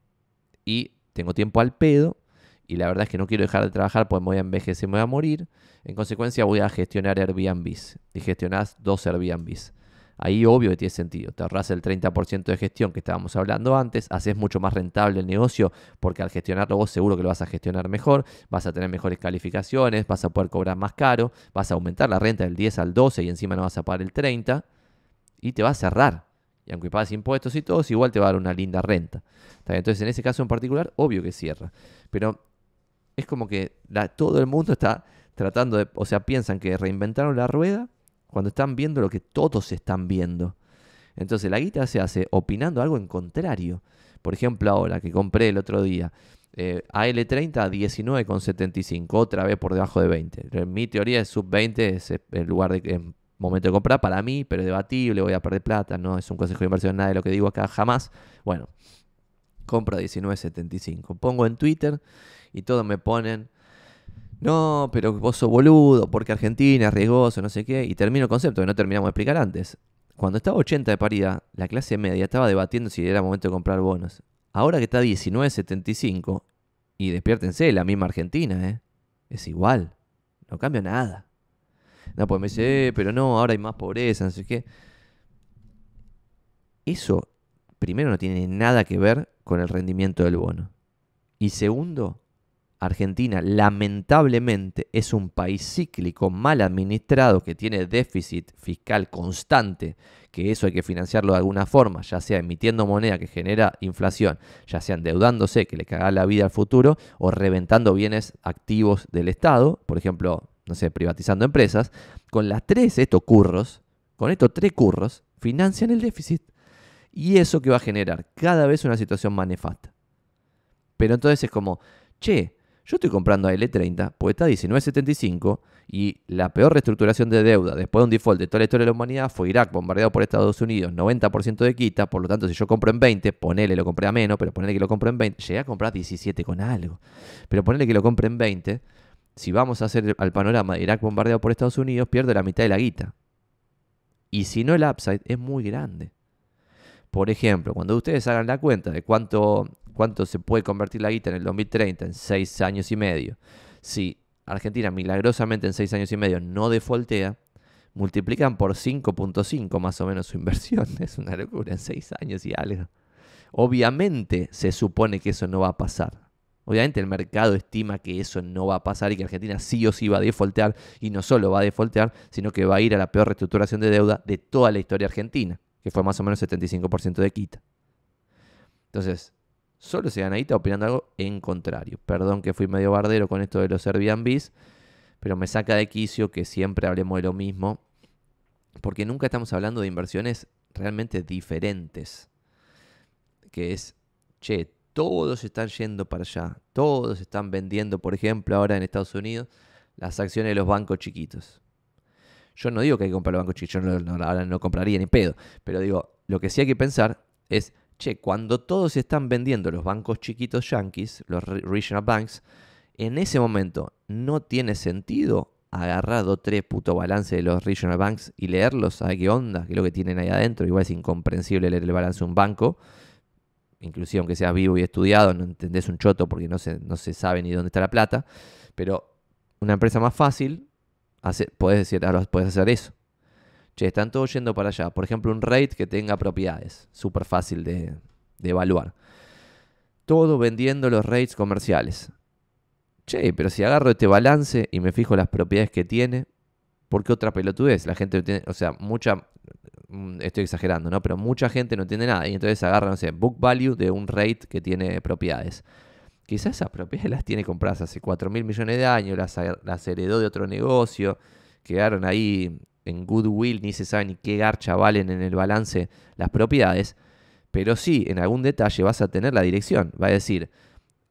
y tengo tiempo al pedo y la verdad es que no quiero dejar de trabajar porque me voy a envejecer, me voy a morir. En consecuencia voy a gestionar Airbnbs y gestionás dos Airbnbs. Ahí obvio que tiene sentido. Te ahorras el 30% de gestión que estábamos hablando antes, haces mucho más rentable el negocio porque al gestionarlo vos seguro que lo vas a gestionar mejor, vas a tener mejores calificaciones, vas a poder cobrar más caro, vas a aumentar la renta del 10 al 12 y encima no vas a pagar el 30 y te va a cerrar. Y aunque pagues impuestos y todo, igual te va a dar una linda renta. Entonces en ese caso en particular, obvio que cierra. Pero es como que todo el mundo está tratando de, o sea, piensan que reinventaron la rueda cuando están viendo lo que todos están viendo. Entonces la guita se hace opinando algo en contrario. Por ejemplo, ahora que compré el otro día eh, AL30 a 19,75, otra vez por debajo de 20. Mi teoría es sub 20, es el lugar de momento de comprar para mí, pero es debatible, voy a perder plata, no es un consejo de inversión, nada de lo que digo acá jamás. Bueno, compro a 19,75. Pongo en Twitter y todos me ponen, no, pero vos sos boludo, porque Argentina es riesgoso, no sé qué, y termino el concepto que no terminamos de explicar antes. Cuando estaba 80 de paridad, la clase media estaba debatiendo si era momento de comprar bonos. Ahora que está 19.75, y despiértense, la misma Argentina, ¿eh? Es igual, no cambia nada. No, pues me dice, eh, pero no, ahora hay más pobreza, no sé qué. Eso, primero, no tiene nada que ver con el rendimiento del bono. Y segundo, Argentina lamentablemente es un país cíclico mal administrado que tiene déficit fiscal constante, que eso hay que financiarlo de alguna forma, ya sea emitiendo moneda que genera inflación, ya sea endeudándose que le caga la vida al futuro o reventando bienes activos del Estado, por ejemplo, no sé, privatizando empresas, con las tres estos curros, con estos tres curros, financian el déficit. Y eso que va a generar cada vez una situación más nefasta. Pero entonces es como, che, yo estoy comprando a L30 porque está a 19.75 y la peor reestructuración de deuda después de un default de toda la historia de la humanidad fue Irak bombardeado por Estados Unidos, 90% de quita, por lo tanto si yo compro en 20, ponele lo compré a menos, pero ponele que lo compro en 20, llegué a comprar 17 con algo, pero ponele que lo compre en 20, si vamos a hacer al panorama Irak bombardeado por Estados Unidos, pierdo la mitad de la guita. Y si no el upside es muy grande. Por ejemplo, cuando ustedes hagan la cuenta de cuánto cuánto se puede convertir la guita en el 2030 en 6 años y medio. Si Argentina milagrosamente en 6 años y medio no defaultea, multiplican por 5.5 más o menos su inversión. Es una locura en 6 años y algo. Obviamente se supone que eso no va a pasar. Obviamente el mercado estima que eso no va a pasar y que Argentina sí o sí va a defaultear y no solo va a defaultear, sino que va a ir a la peor reestructuración de deuda de toda la historia argentina, que fue más o menos 75% de quita. Entonces, Solo se gana guita opinando algo en contrario. Perdón que fui medio bardero con esto de los Airbnbs, pero me saca de quicio que siempre hablemos de lo mismo, porque nunca estamos hablando de inversiones realmente diferentes. Que es, che, todos están yendo para allá, todos están vendiendo, por ejemplo, ahora en Estados Unidos, las acciones de los bancos chiquitos. Yo no digo que hay que comprar los bancos chiquitos, yo ahora no compraría ni pedo, pero digo, lo que sí hay que pensar es che, cuando todos están vendiendo los bancos chiquitos yankees, los regional banks, en ese momento no tiene sentido agarrar dos tres puto balance de los regional banks y leerlos, saber qué onda, qué es lo que tienen ahí adentro. Igual es incomprensible leer el balance de un banco. Inclusive aunque seas vivo y estudiado, no entendés un choto porque no se, no se sabe ni dónde está la plata. Pero una empresa más fácil, hace, puedes decir, ahora puedes hacer eso. Che, están todos yendo para allá. Por ejemplo, un rate que tenga propiedades. Súper fácil de, de evaluar. Todo vendiendo los rates comerciales. Che, pero si agarro este balance y me fijo las propiedades que tiene, ¿por qué otra pelotudez? La gente tiene, o sea, mucha, estoy exagerando, ¿no? Pero mucha gente no entiende nada y entonces agarra, no sé, book value de un rate que tiene propiedades. Quizás esas propiedades las tiene compradas hace 4 mil millones de años, las, las heredó de otro negocio, quedaron ahí en goodwill, ni se sabe ni qué garcha valen en el balance las propiedades. Pero sí, en algún detalle vas a tener la dirección. Va a decir,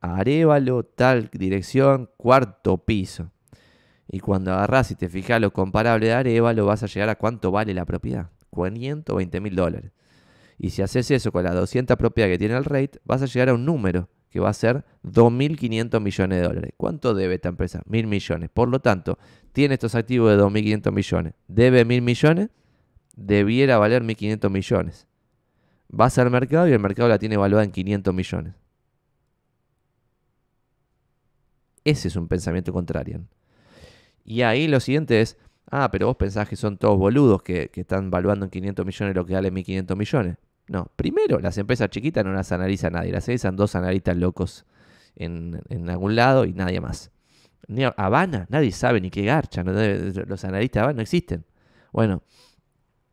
Arevalo, tal dirección, cuarto piso. Y cuando agarras y te fijas lo comparable de Arevalo, vas a llegar a cuánto vale la propiedad. 520 mil dólares. Y si haces eso con las 200 propiedades que tiene el rate, vas a llegar a un número que va a ser 2.500 millones de dólares. ¿Cuánto debe esta empresa? Mil millones. Por lo tanto, tiene estos activos de 2.500 millones. Debe mil millones, debiera valer 1.500 millones. Vas al mercado y el mercado la tiene evaluada en 500 millones. Ese es un pensamiento contrario. Y ahí lo siguiente es, ah, pero vos pensás que son todos boludos que, están valuando en 500 millones lo que vale 1500 millones. No, primero, las empresas chiquitas no las analiza nadie, las analizan dos analistas locos en, algún lado y nadie más. Ni Habana, nadie sabe ni qué garcha, los analistas de Habana no existen. Bueno,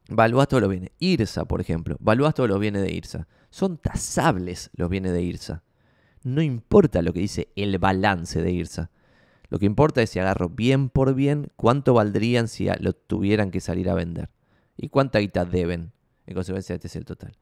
Valuás todos los bienes. IRSA, por ejemplo. Valuás todos los bienes de IRSA. Son tasables los bienes de IRSA. No importa lo que dice el balance de IRSA. Lo que importa es si agarro bien por bien cuánto valdrían si lo tuvieran que salir a vender. Y cuánta guita deben. En consecuencia, este es el total.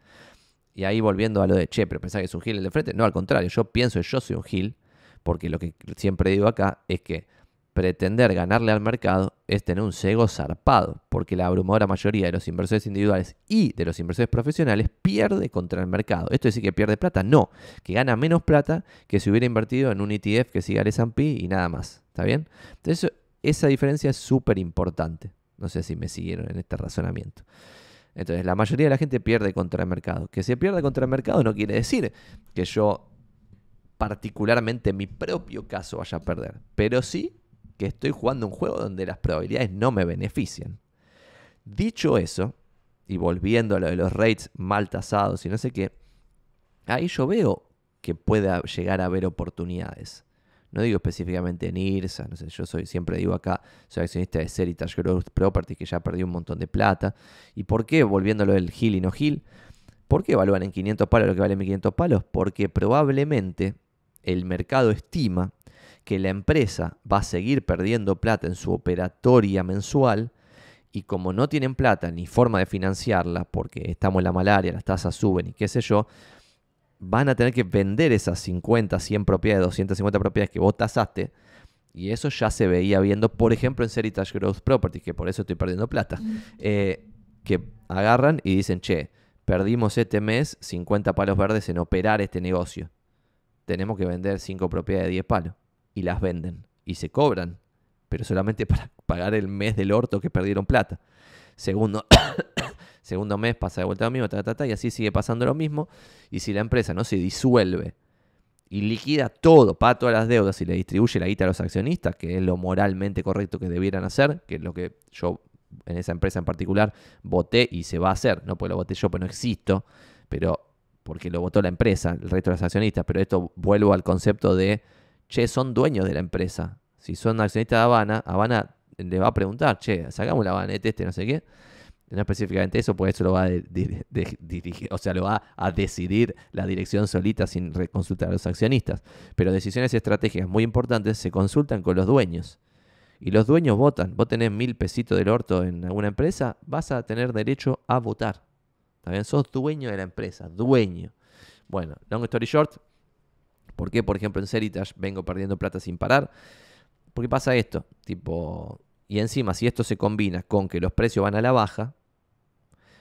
Y ahí volviendo a lo de, che, pero pensás que es un gil el de frente. No, al contrario, yo pienso que yo soy un gil. Porque lo que siempre digo acá es que pretender ganarle al mercado es tener un cego zarpado, porque la abrumadora mayoría de los inversores individuales y de los inversores profesionales pierde contra el mercado. ¿Esto es decir que pierde plata? No, que gana menos plata que si hubiera invertido en un ETF que siga el S&P y nada más. ¿Está bien? Entonces, esa diferencia es súper importante. No sé si me siguieron en este razonamiento. Entonces, la mayoría de la gente pierde contra el mercado. Que se pierde contra el mercado no quiere decir que yo, particularmente en mi propio caso, vaya a perder. Pero sí que estoy jugando un juego donde las probabilidades no me benefician. Dicho eso, y volviendo a lo de los rates mal tasados y no sé qué, ahí yo veo que pueda llegar a haber oportunidades. No digo específicamente en IRSA, no sé, yo soy, siempre digo acá, soy accionista de Seritage Growth Property, que ya perdió un montón de plata. ¿Y por qué, volviendo a lo del Hill y no Hill? ¿Por qué evalúan en 500 palos lo que vale 1500 palos? Porque probablemente el mercado estima que la empresa va a seguir perdiendo plata en su operatoria mensual y como no tienen plata ni forma de financiarla porque estamos en la malaria, las tasas suben y qué sé yo, van a tener que vender esas 50, 100 propiedades, 250 propiedades que vos tasaste y eso ya se veía viendo, por ejemplo, en Seritage Growth Property, que por eso estoy perdiendo plata, eh, que agarran y dicen, che, perdimos este mes 50 palos verdes en operar este negocio. Tenemos que vender 5 propiedades de 10 palos y las venden y se cobran, pero solamente para pagar el mes del orto que perdieron plata. Segundo, segundo mes pasa de vuelta lo mismo, y así sigue pasando lo mismo. Y si la empresa no se disuelve y liquida todo, paga todas las deudas y le distribuye la guita a los accionistas, que es lo moralmente correcto que debieran hacer, que es lo que yo en esa empresa en particular voté y se va a hacer, no porque lo voté yo, pues no existo, pero porque lo votó la empresa, el resto de los accionistas, pero esto vuelvo al concepto de che, son dueños de la empresa. Si son accionistas de Habana, Habana le va a preguntar, che, sacamos la Habana este, no sé qué. No específicamente eso, pues eso lo va a dirigir, o sea, lo va a decidir la dirección solita sin consultar a los accionistas. Pero decisiones estratégicas muy importantes se consultan con los dueños. Y los dueños votan. Vos tenés mil pesitos del orto en alguna empresa, vas a tener derecho a votar. ¿Está Sos dueño de la empresa, dueño. Bueno, long story short, ¿Por qué, por ejemplo, en Seritage vengo perdiendo plata sin parar? Porque pasa esto, tipo, y encima si esto se combina con que los precios van a la baja,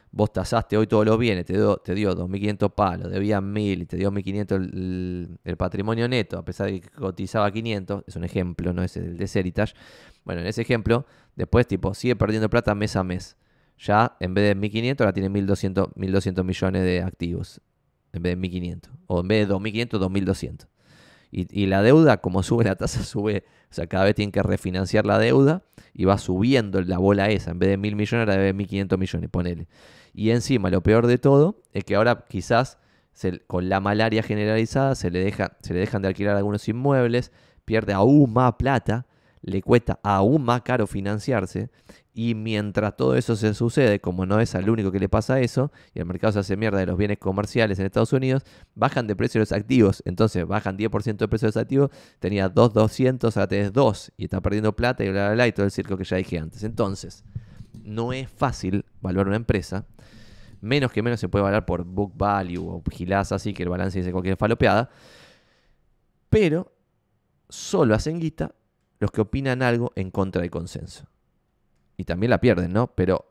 vos tasaste hoy todos los bienes, te dio, te dio 2.500 palos, debían 1.000 y te dio 1.500 el, patrimonio neto, a pesar de que cotizaba 500, es un ejemplo, no es el de Seritage. Bueno, en ese ejemplo, después tipo sigue perdiendo plata mes a mes. Ya en vez de 1.500 ahora tiene 1.200, 1.200 millones de activos, en vez de 1.500. O en vez de 2.500, 2.200. Y, y la deuda, como sube la tasa, sube, o sea, cada vez tienen que refinanciar la deuda y va subiendo la bola esa. En vez de mil millones, ahora de 1.500 millones, ponele. Y encima, lo peor de todo es que ahora quizás con la malaria generalizada se le, deja, se le dejan de alquilar algunos inmuebles, pierde aún más plata, le cuesta aún más caro financiarse. Y mientras todo eso se sucede, como no es al único que le pasa eso, y el mercado se hace mierda de los bienes comerciales en Estados Unidos, bajan de precio los activos. Entonces bajan 10% de precio de los activos, tenía 2,200, ahora tenés 2 y está perdiendo plata y bla, bla, bla, y todo el circo que ya dije antes. Entonces, no es fácil valorar una empresa. Menos que menos se puede valorar por book value o gilás así, que el balance dice cualquier falopeada. Pero solo hacen guita los que opinan algo en contra del consenso y también la pierden, ¿no? Pero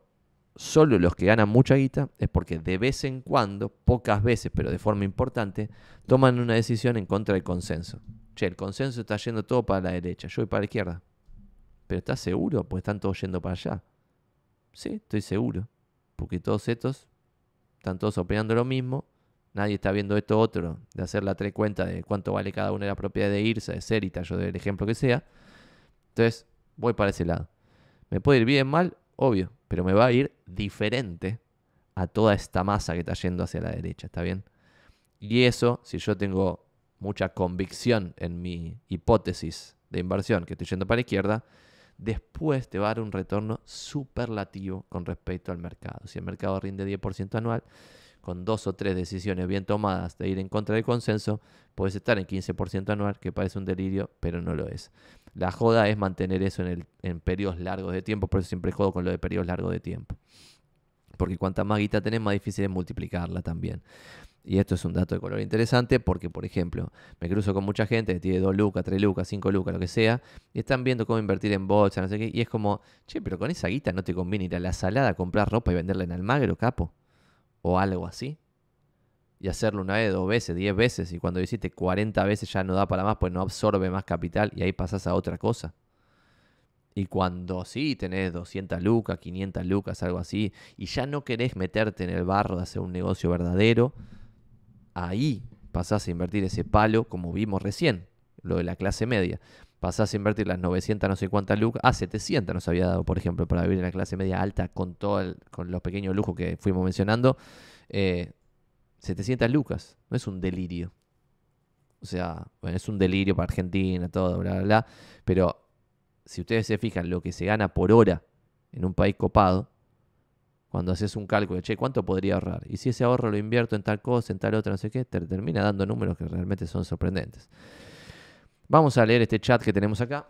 solo los que ganan mucha guita es porque de vez en cuando, pocas veces, pero de forma importante, toman una decisión en contra del consenso. Che, el consenso está yendo todo para la derecha, yo voy para la izquierda. ¿Pero estás seguro? Pues están todos yendo para allá. Sí, estoy seguro. Porque todos estos están todos opinando lo mismo. Nadie está viendo esto otro, de hacer la tres cuenta de cuánto vale cada una de la propiedad de irse, de y yo del ejemplo que sea. Entonces, voy para ese lado. Me puede ir bien, mal, obvio, pero me va a ir diferente a toda esta masa que está yendo hacia la derecha, ¿está bien? Y eso, si yo tengo mucha convicción en mi hipótesis de inversión que estoy yendo para la izquierda, después te va a dar un retorno superlativo con respecto al mercado. Si el mercado rinde 10% anual, con dos o tres decisiones bien tomadas de ir en contra del consenso, puedes estar en 15% anual, que parece un delirio, pero no lo es. La joda es mantener eso en, el, en periodos largos de tiempo, por eso siempre jodo con lo de periodos largos de tiempo. Porque cuanta más guita tenés, más difícil es multiplicarla también. Y esto es un dato de color interesante porque, por ejemplo, me cruzo con mucha gente que tiene 2 lucas, 3 lucas, 5 lucas, lo que sea, y están viendo cómo invertir en bolsa, no sé qué, y es como, che, pero con esa guita no te conviene ir a la salada a comprar ropa y venderla en Almagro, capo, o algo así y hacerlo una vez, dos veces, diez veces, y cuando hiciste 40 veces ya no da para más, pues no absorbe más capital y ahí pasas a otra cosa. Y cuando sí tenés 200 lucas, 500 lucas, algo así, y ya no querés meterte en el barro de hacer un negocio verdadero, ahí pasás a invertir ese palo como vimos recién, lo de la clase media. Pasás a invertir las 900 no sé cuántas lucas, ah, 700 nos había dado, por ejemplo, para vivir en la clase media alta con, todo con los pequeños lujos que fuimos mencionando. Eh, 700 lucas, no es un delirio. O sea, es un delirio para Argentina, todo, bla, bla, bla. Pero si ustedes se fijan lo que se gana por hora en un país copado, cuando haces un cálculo, che, ¿cuánto podría ahorrar? Y si ese ahorro lo invierto en tal cosa, en tal otra, no sé qué, te termina dando números que realmente son sorprendentes. Vamos a leer este chat que tenemos acá.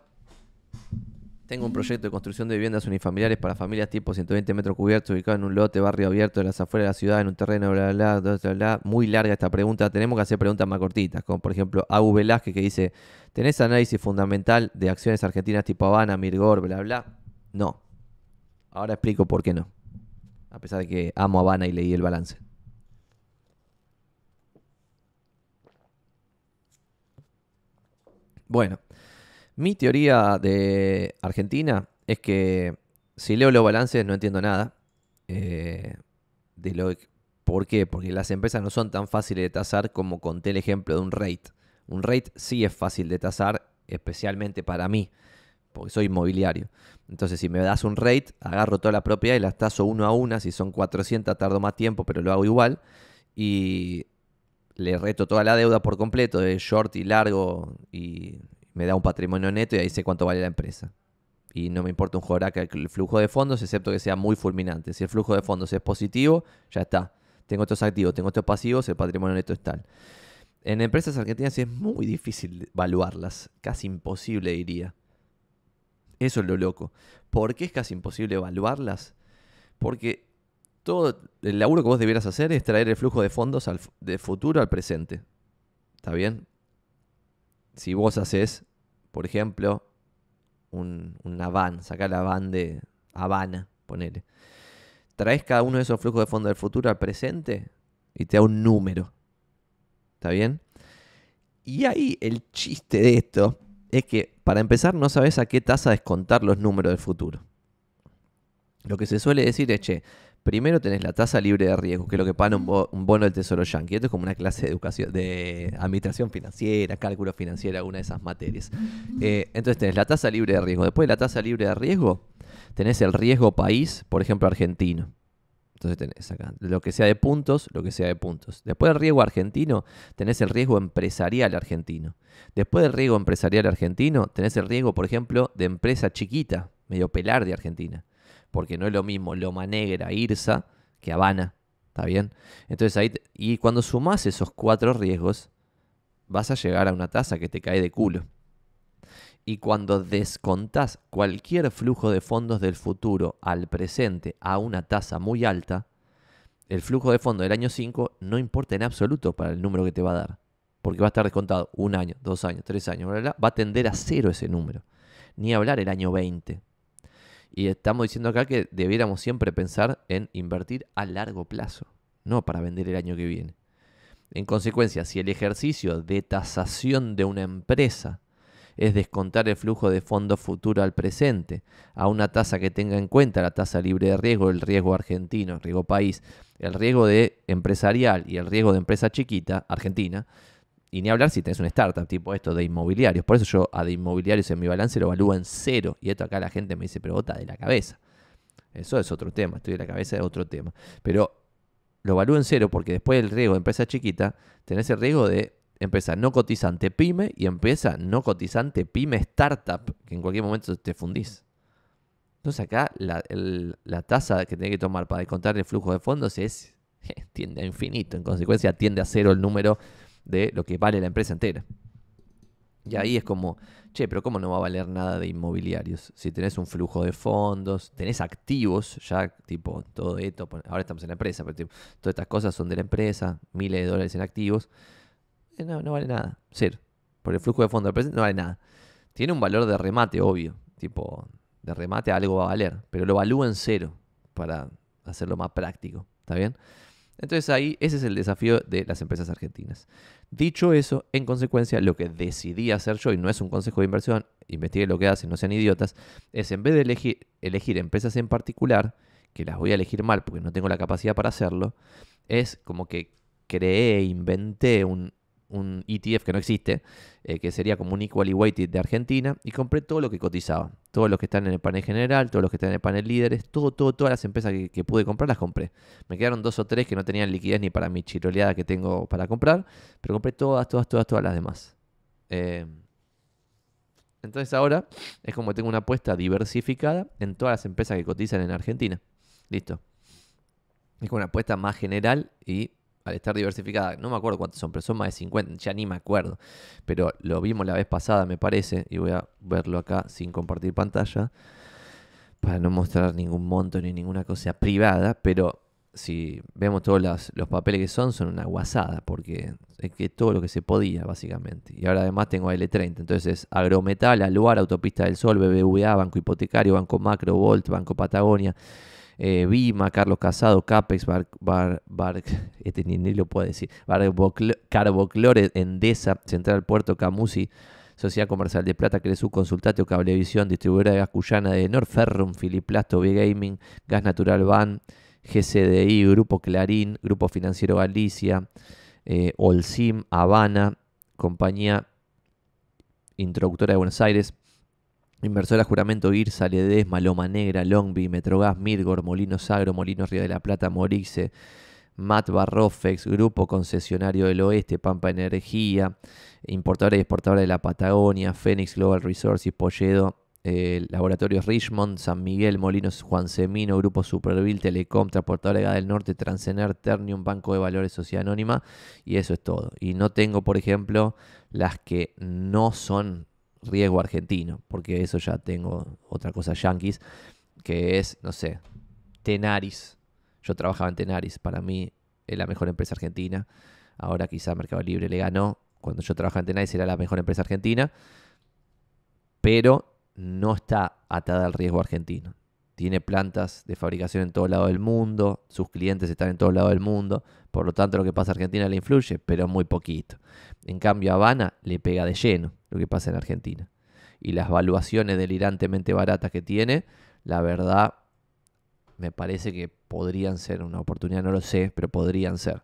Tengo un proyecto de construcción de viviendas unifamiliares para familias tipo 120 metros cubiertos, ubicado en un lote, barrio abierto de las afueras de la ciudad, en un terreno, bla, bla, bla, bla, bla. Muy larga esta pregunta. Tenemos que hacer preguntas más cortitas, como por ejemplo Agu Velázquez que dice, ¿tenés análisis fundamental de acciones argentinas tipo Habana, Mirgor, bla, bla? No. Ahora explico por qué no. A pesar de que amo Habana y leí el balance. Bueno, mi teoría de Argentina es que si leo los balances no entiendo nada. Eh, de lo, ¿Por qué? Porque las empresas no son tan fáciles de tasar como conté el ejemplo de un rate. Un rate sí es fácil de tasar, especialmente para mí, porque soy inmobiliario. Entonces, si me das un rate, agarro toda la propiedad y las taso uno a una. Si son 400, tardo más tiempo, pero lo hago igual. Y le reto toda la deuda por completo, de short y largo y me da un patrimonio neto y ahí sé cuánto vale la empresa. Y no me importa un joraca el flujo de fondos, excepto que sea muy fulminante. Si el flujo de fondos es positivo, ya está. Tengo estos activos, tengo estos pasivos, el patrimonio neto es tal. En empresas argentinas es muy difícil evaluarlas, casi imposible diría. Eso es lo loco. ¿Por qué es casi imposible evaluarlas? Porque todo el laburo que vos debieras hacer es traer el flujo de fondos al, de futuro al presente. ¿Está bien? si vos haces, por ejemplo, un, una van, saca la de Habana, ponele. traes cada uno de esos flujos de fondo del futuro al presente y te da un número. ¿Está bien? Y ahí el chiste de esto es que para empezar no sabes a qué tasa descontar los números del futuro. Lo que se suele decir es, che, primero tenés la tasa libre de riesgo, que es lo que paga un, bono del Tesoro Yankee. Esto es como una clase de educación, de administración financiera, cálculo financiero, alguna de esas materias. Eh, entonces tenés la tasa libre de riesgo. Después de la tasa libre de riesgo, tenés el riesgo país, por ejemplo, argentino. Entonces tenés acá lo que sea de puntos, lo que sea de puntos. Después del riesgo argentino, tenés el riesgo empresarial argentino. Después del riesgo empresarial argentino, tenés el riesgo, por ejemplo, de empresa chiquita, medio pelar de Argentina. Porque no es lo mismo Loma Negra, Irsa, que Habana. ¿Está bien? Entonces ahí, y cuando sumás esos cuatro riesgos, vas a llegar a una tasa que te cae de culo. Y cuando descontás cualquier flujo de fondos del futuro al presente a una tasa muy alta, el flujo de fondos del año 5 no importa en absoluto para el número que te va a dar. Porque va a estar descontado un año, dos años, tres años, va a tender a cero ese número. Ni hablar el año 20. Y estamos diciendo acá que debiéramos siempre pensar en invertir a largo plazo, no para vender el año que viene. En consecuencia, si el ejercicio de tasación de una empresa es descontar el flujo de fondos futuro al presente a una tasa que tenga en cuenta la tasa libre de riesgo, el riesgo argentino, el riesgo país, el riesgo de empresarial y el riesgo de empresa chiquita, argentina, y ni hablar si tenés una startup, tipo esto de inmobiliarios. Por eso yo a de inmobiliarios en mi balance lo evalúo en cero. Y esto acá la gente me dice, pero bota de la cabeza. Eso es otro tema, estoy de la cabeza de otro tema. Pero lo evalúo en cero porque después del riesgo de empresa chiquita, tenés el riesgo de empresa no cotizante pyme y empresa no cotizante pyme startup, que en cualquier momento te fundís. Entonces acá la, tasa que tiene que tomar para descontar el flujo de fondos es tiende a infinito. En consecuencia tiende a cero el número de lo que vale la empresa entera. Y ahí es como, che, pero ¿cómo no va a valer nada de inmobiliarios? Si tenés un flujo de fondos, tenés activos, ya tipo todo esto, ahora estamos en la empresa, pero todas estas cosas son de la empresa, miles de dólares en activos no, no vale nada. Cero. Por el flujo de fondo del presente no vale nada. Tiene un valor de remate, obvio. Tipo, de remate algo va a valer. Pero lo evalúa en cero para hacerlo más práctico. ¿Está bien? Entonces ahí ese es el desafío de las empresas argentinas. Dicho eso, en consecuencia, lo que decidí hacer yo, y no es un consejo de inversión, investigue lo que hacen, no sean idiotas, es en vez de elegir, elegir empresas en particular, que las voy a elegir mal porque no tengo la capacidad para hacerlo, es como que creé, inventé un, un ETF que no existe, eh, que sería como un Equally Weighted de Argentina, y compré todo lo que cotizaba. Todos los que están en el panel general, todos los que están en el panel líderes, todo, todo, todas las empresas que, pude comprar las compré. Me quedaron dos o tres que no tenían liquidez ni para mi chiroleada que tengo para comprar, pero compré todas, todas, todas, todas las demás. Eh, entonces ahora es como tengo una apuesta diversificada en todas las empresas que cotizan en Argentina. Listo. Es como una apuesta más general y estar diversificada, no me acuerdo cuántos son, pero son más de 50, ya ni me acuerdo. Pero lo vimos la vez pasada, me parece, y voy a verlo acá sin compartir pantalla, para no mostrar ningún monto ni ninguna cosa privada, pero si vemos todos los, papeles que son, son una guasada, porque es que todo lo que se podía, básicamente. Y ahora además tengo L30, entonces es Agrometal, Aluar, Autopista del Sol, BBVA, Banco Hipotecario, Banco Macro, Volt, Banco Patagonia, eh, Vima, Carlos Casado, Capex, Bar, Bar, este ni, lo puedo decir, Carboclore, Endesa, Central Puerto Camusi, Sociedad Comercial de Plata, Cresu, Consultatio, Cablevisión, Distribuidora de Gas Cuyana de Norferrum, Filiplasto, B-Gaming, Gas Natural Van, GCDI, Grupo Clarín, Grupo Financiero Galicia, eh, Olsim, Habana, Compañía Introductora de Buenos Aires, Inversora Juramento IRSA, Ledesma, Loma Negra, Longby, Metrogas, Mirgor, Molinos Agro, Molinos Río de la Plata, Morixe, Mat Barrofex, Grupo Concesionario del Oeste, Pampa Energía, Importadora y Exportadora de la Patagonia, Phoenix Global Resources, Polledo, eh, Laboratorios Richmond, San Miguel, Molinos Juan Semino, Grupo Superville, Telecom, Transportadora del Norte, Transener, Ternium, Banco de Valores Sociedad Anónima, y eso es todo. Y no tengo, por ejemplo, las que no son riesgo argentino, porque eso ya tengo otra cosa yankees, que es, no sé, Tenaris. Yo trabajaba en Tenaris, para mí es la mejor empresa argentina. Ahora quizá Mercado Libre le ganó. Cuando yo trabajaba en Tenaris era la mejor empresa argentina, pero no está atada al riesgo argentino. Tiene plantas de fabricación en todo lado del mundo, sus clientes están en todo lado del mundo, por lo tanto lo que pasa en Argentina le influye, pero muy poquito. En cambio, Habana le pega de lleno lo que pasa en Argentina. Y las valuaciones delirantemente baratas que tiene, la verdad, me parece que podrían ser una oportunidad, no lo sé, pero podrían ser.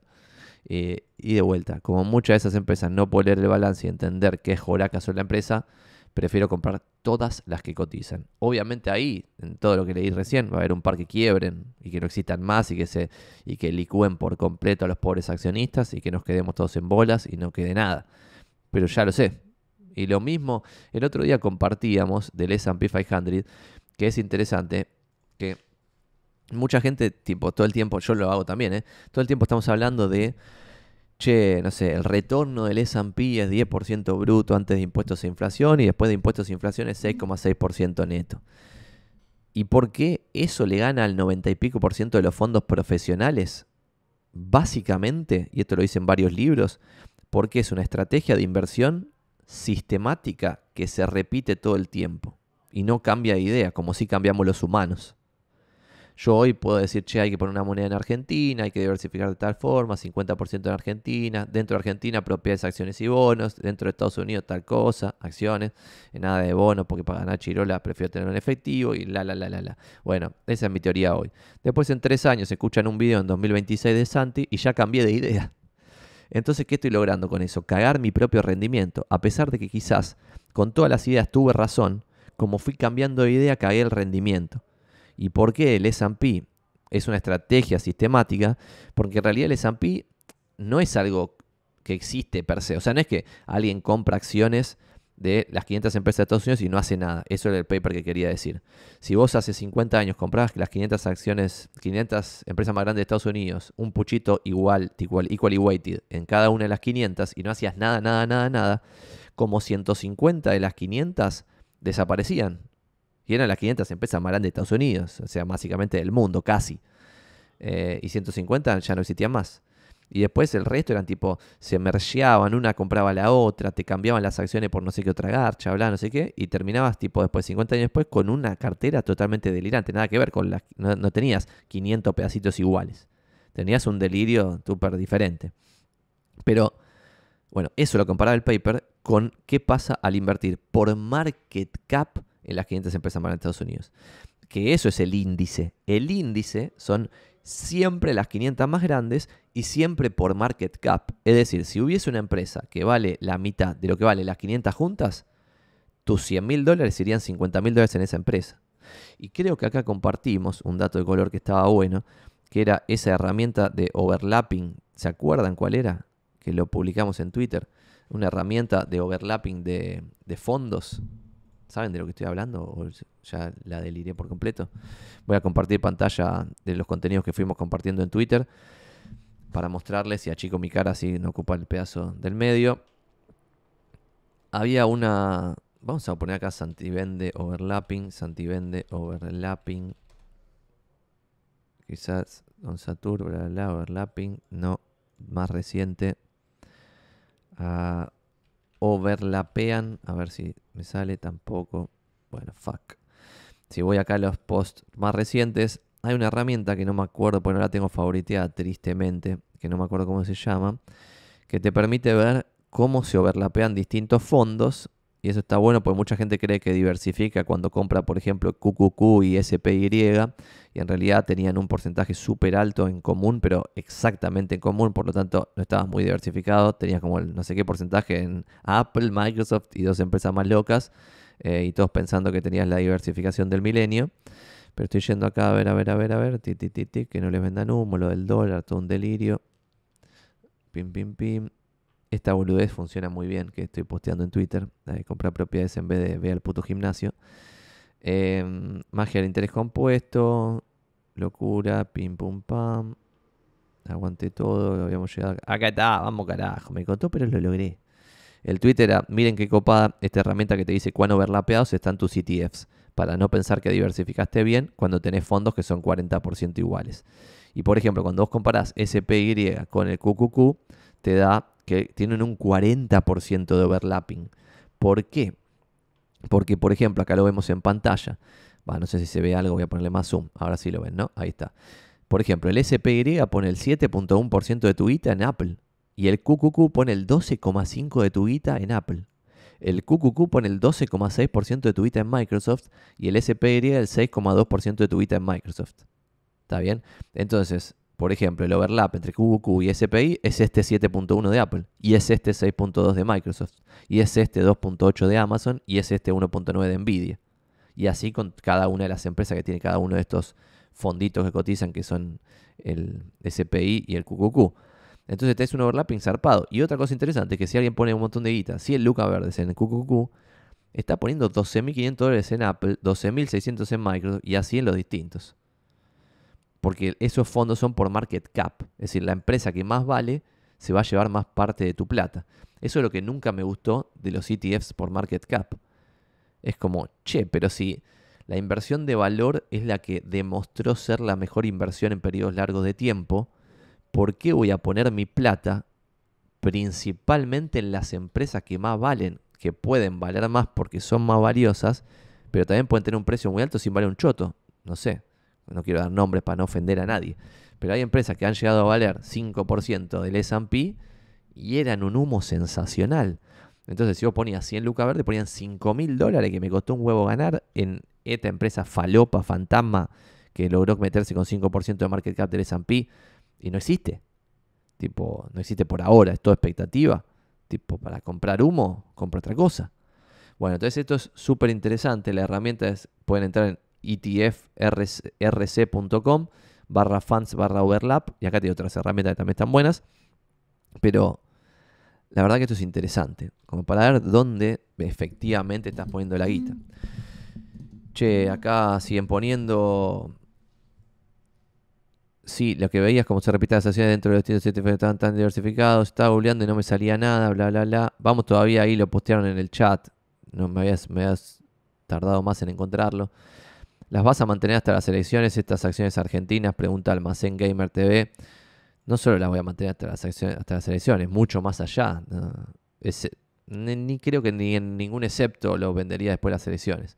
Eh, y de vuelta, como muchas de esas empresas no puedo leer el balance y entender qué joraca son la empresa, prefiero comprar todas las que cotizan. Obviamente ahí, en todo lo que leí recién, va a haber un par que quiebren y que no existan más y que se y que licúen por completo a los pobres accionistas y que nos quedemos todos en bolas y no quede nada. Pero ya lo sé. Y lo mismo, el otro día compartíamos del S&P 500, que es interesante, que mucha gente, tipo, todo el tiempo, yo lo hago también, ¿eh? todo el tiempo estamos hablando de, che, no sé, el retorno del S&P es 10% bruto antes de impuestos e inflación y después de impuestos e inflación es 6,6% neto. ¿Y por qué eso le gana al 90 y pico por ciento de los fondos profesionales? Básicamente, y esto lo dicen varios libros, porque es una estrategia de inversión sistemática que se repite todo el tiempo y no cambia de idea, como si cambiamos los humanos. Yo hoy puedo decir, che, hay que poner una moneda en Argentina, hay que diversificar de tal forma, 50% en Argentina, dentro de Argentina propiedades, acciones y bonos, dentro de Estados Unidos tal cosa, acciones, nada de bonos porque para ganar chirola prefiero tener un efectivo y la, la, la, la, la. Bueno, esa es mi teoría hoy. Después en tres años escuchan un video en 2026 de Santi y ya cambié de idea. Entonces, ¿qué estoy logrando con eso? Cagar mi propio rendimiento, a pesar de que quizás con todas las ideas tuve razón, como fui cambiando de idea, cagué el rendimiento. ¿Y por qué el S&P es una estrategia sistemática? Porque en realidad el S&P no es algo que existe per se. O sea, no es que alguien compra acciones de las 500 empresas de Estados Unidos y no hace nada. Eso era el paper que quería decir. Si vos hace 50 años comprabas las 500 acciones, 500 empresas más grandes de Estados Unidos, un puchito igual, igual, equally weighted en cada una de las 500 y no hacías nada, nada, nada, nada, como 150 de las 500 desaparecían. Y eran las 500 empresas más grandes de Estados Unidos, o sea, básicamente del mundo, casi. Eh, y 150 ya no existían más. Y después el resto eran tipo, se mergeaban, una compraba la otra, te cambiaban las acciones por no sé qué otra garcha, bla, no sé qué, y terminabas tipo después, 50 años después, con una cartera totalmente delirante, nada que ver con las, no, no tenías 500 pedacitos iguales, tenías un delirio súper diferente. Pero, bueno, eso lo comparaba el paper con qué pasa al invertir por market cap en las 500 empresas más de Estados Unidos. Que eso es el índice. El índice son siempre las 500 más grandes y siempre por market cap. Es decir, si hubiese una empresa que vale la mitad de lo que vale las 500 juntas, tus 100 mil dólares serían 50 mil dólares en esa empresa. Y creo que acá compartimos un dato de color que estaba bueno, que era esa herramienta de overlapping. ¿Se acuerdan cuál era? Que lo publicamos en Twitter. Una herramienta de overlapping de, de fondos ¿Saben de lo que estoy hablando? ¿O ya la deliré por completo? Voy a compartir pantalla de los contenidos que fuimos compartiendo en Twitter para mostrarles y achico mi cara así no ocupa el pedazo del medio. Había una... Vamos a poner acá Santivende Overlapping, Santivende Overlapping. Quizás Don Satur, bla, bla, Overlapping. No, más reciente. Ah, overlapean. A ver si me sale tampoco. Bueno, fuck. Si voy acá a los posts más recientes, hay una herramienta que no me acuerdo, porque no la tengo favoriteada tristemente, que no me acuerdo cómo se llama, que te permite ver cómo se overlapean distintos fondos y eso está bueno porque mucha gente cree que diversifica cuando compra, por ejemplo, QQQ y SPY. Y en realidad tenían un porcentaje súper alto en común, pero exactamente en común. Por lo tanto, no estabas muy diversificado. Tenías como el no sé qué porcentaje en Apple, Microsoft y dos empresas más locas. Eh, y todos pensando que tenías la diversificación del milenio. Pero estoy yendo acá a ver, a ver, a ver, a ver. Ti, ti, ti, que no les vendan humo, lo del dólar, todo un delirio. Pim, pim, pim. Esta boludez funciona muy bien, que estoy posteando en Twitter. de comprar propiedades en vez de ver al puto gimnasio. Em, magia del interés compuesto. Locura, pim pum pam. Aguanté todo, habíamos llegado. Acá está, vamos carajo. Me contó, pero lo logré. El Twitter era, miren qué copada esta herramienta que te dice cuán overlapeados están tus ETFs. Para no pensar que diversificaste bien cuando tenés fondos que son 40% iguales. Y por ejemplo, cuando vos comparás SPY con el QQQ, te da que tienen un 40% de overlapping. ¿Por qué? Porque, por ejemplo, acá lo vemos en pantalla. No sé si se ve algo, voy a ponerle más zoom. Ahora sí lo ven, ¿no? Ahí está. Por ejemplo, el SPY pone el 7.1% de tu guita en Apple. Y el QQQ pone el 12,5% de tu guita en Apple. El QQQ pone el 12,6% de tu guita en Microsoft. Y el SPY el 6,2% de tu guita en Microsoft. ¿Está bien? Entonces, por ejemplo, el overlap entre QQQ y SPI es este 7.1 de Apple, y es este 6.2 de Microsoft, y es este 2.8 de Amazon, y es este 1.9 de Nvidia. Y así con cada una de las empresas que tiene cada uno de estos fonditos que cotizan, que son el SPI y el QQQ. Entonces es un overlapping zarpado. Y otra cosa interesante es que si alguien pone un montón de guita, si el Luca Verdes en el QQQ, está poniendo 12.500 dólares en Apple, 12.600 en Microsoft y así en los distintos porque esos fondos son por market cap, es decir, la empresa que más vale se va a llevar más parte de tu plata. Eso es lo que nunca me gustó de los ETFs por market cap. Es como, che, pero si la inversión de valor es la que demostró ser la mejor inversión en periodos largos de tiempo, ¿por qué voy a poner mi plata principalmente en las empresas que más valen, que pueden valer más porque son más valiosas, pero también pueden tener un precio muy alto sin valer un choto? No sé, no quiero dar nombres para no ofender a nadie, pero hay empresas que han llegado a valer 5% del S&P y eran un humo sensacional. Entonces, si vos ponías 100 lucas verdes, ponían 5 mil dólares que me costó un huevo ganar en esta empresa falopa, fantasma, que logró meterse con 5% de market cap del S&P y no existe. Tipo, no existe por ahora, es todo expectativa. Tipo, para comprar humo, compra otra cosa. Bueno, entonces esto es súper interesante. La herramienta es, pueden entrar en etfrc.com barra fans barra overlap. Y acá tiene otras herramientas que también están buenas. Pero la verdad que esto es interesante. Como para ver dónde efectivamente estás poniendo la guita. Che, acá siguen poniendo... Sí, lo que veías como se repite las acciones dentro de los distintos estaban tan diversificados. Estaba googleando y no me salía nada, bla, bla, bla. Vamos todavía ahí, lo postearon en el chat. No me habías, me habías tardado más en encontrarlo. ¿Las vas a mantener hasta las elecciones estas acciones argentinas? Pregunta Almacén Gamer TV. No solo las voy a mantener hasta las, elecciones, mucho más allá. ni, creo que ni en ningún excepto lo vendería después de las elecciones.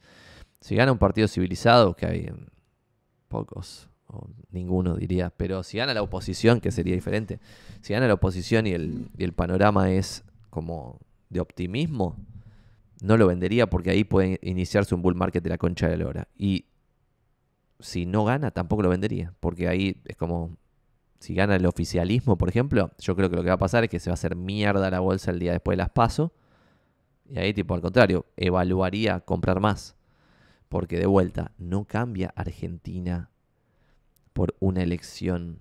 Si gana un partido civilizado, que hay pocos, o ninguno diría, pero si gana la oposición, que sería diferente, si gana la oposición y el, y el panorama es como de optimismo, no lo vendería porque ahí puede iniciarse un bull market de la concha de la hora. Y si no gana, tampoco lo vendería. Porque ahí es como, si gana el oficialismo, por ejemplo, yo creo que lo que va a pasar es que se va a hacer mierda la bolsa el día después de las paso. Y ahí, tipo, al contrario, evaluaría comprar más. Porque de vuelta, no cambia Argentina por una elección,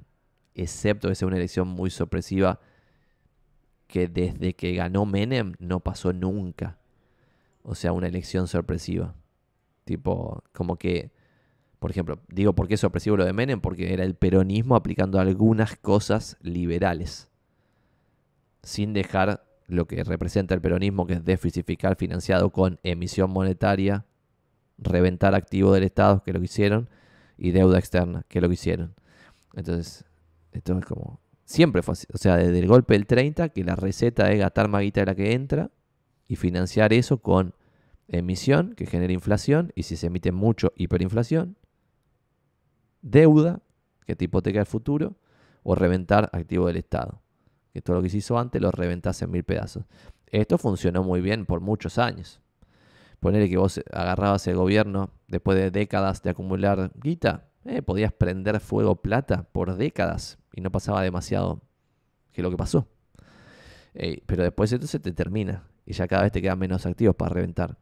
excepto que sea una elección muy sorpresiva que desde que ganó Menem no pasó nunca. O sea, una elección sorpresiva. Tipo, como que por ejemplo, digo por qué es sorpresivo lo de Menem, porque era el peronismo aplicando algunas cosas liberales, sin dejar lo que representa el peronismo, que es déficit fiscal financiado con emisión monetaria, reventar activo del Estado, que lo hicieron, y deuda externa, que lo hicieron. Entonces, esto es como... Siempre fue así. O sea, desde el golpe del 30, que la receta es gastar más guita de la que entra y financiar eso con emisión, que genera inflación, y si se emite mucho, hiperinflación deuda que te hipoteca el futuro o reventar activo del Estado. Que todo lo que se hizo antes lo reventase en mil pedazos. Esto funcionó muy bien por muchos años. Ponerle que vos agarrabas el gobierno después de décadas de acumular guita, eh, podías prender fuego plata por décadas y no pasaba demasiado que lo que pasó. Eh, pero después esto se te termina y ya cada vez te quedan menos activos para reventar.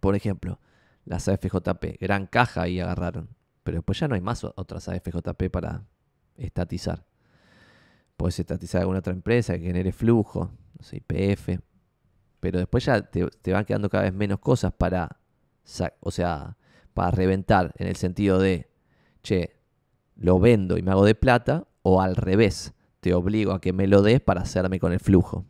Por ejemplo, las AFJP, gran caja y agarraron. Pero después ya no hay más otras AFJP para estatizar. Puedes estatizar alguna otra empresa que genere flujo, no sé, IPF. Pero después ya te, van quedando cada vez menos cosas para, o sea, para reventar en el sentido de, che, lo vendo y me hago de plata, o al revés, te obligo a que me lo des para hacerme con el flujo.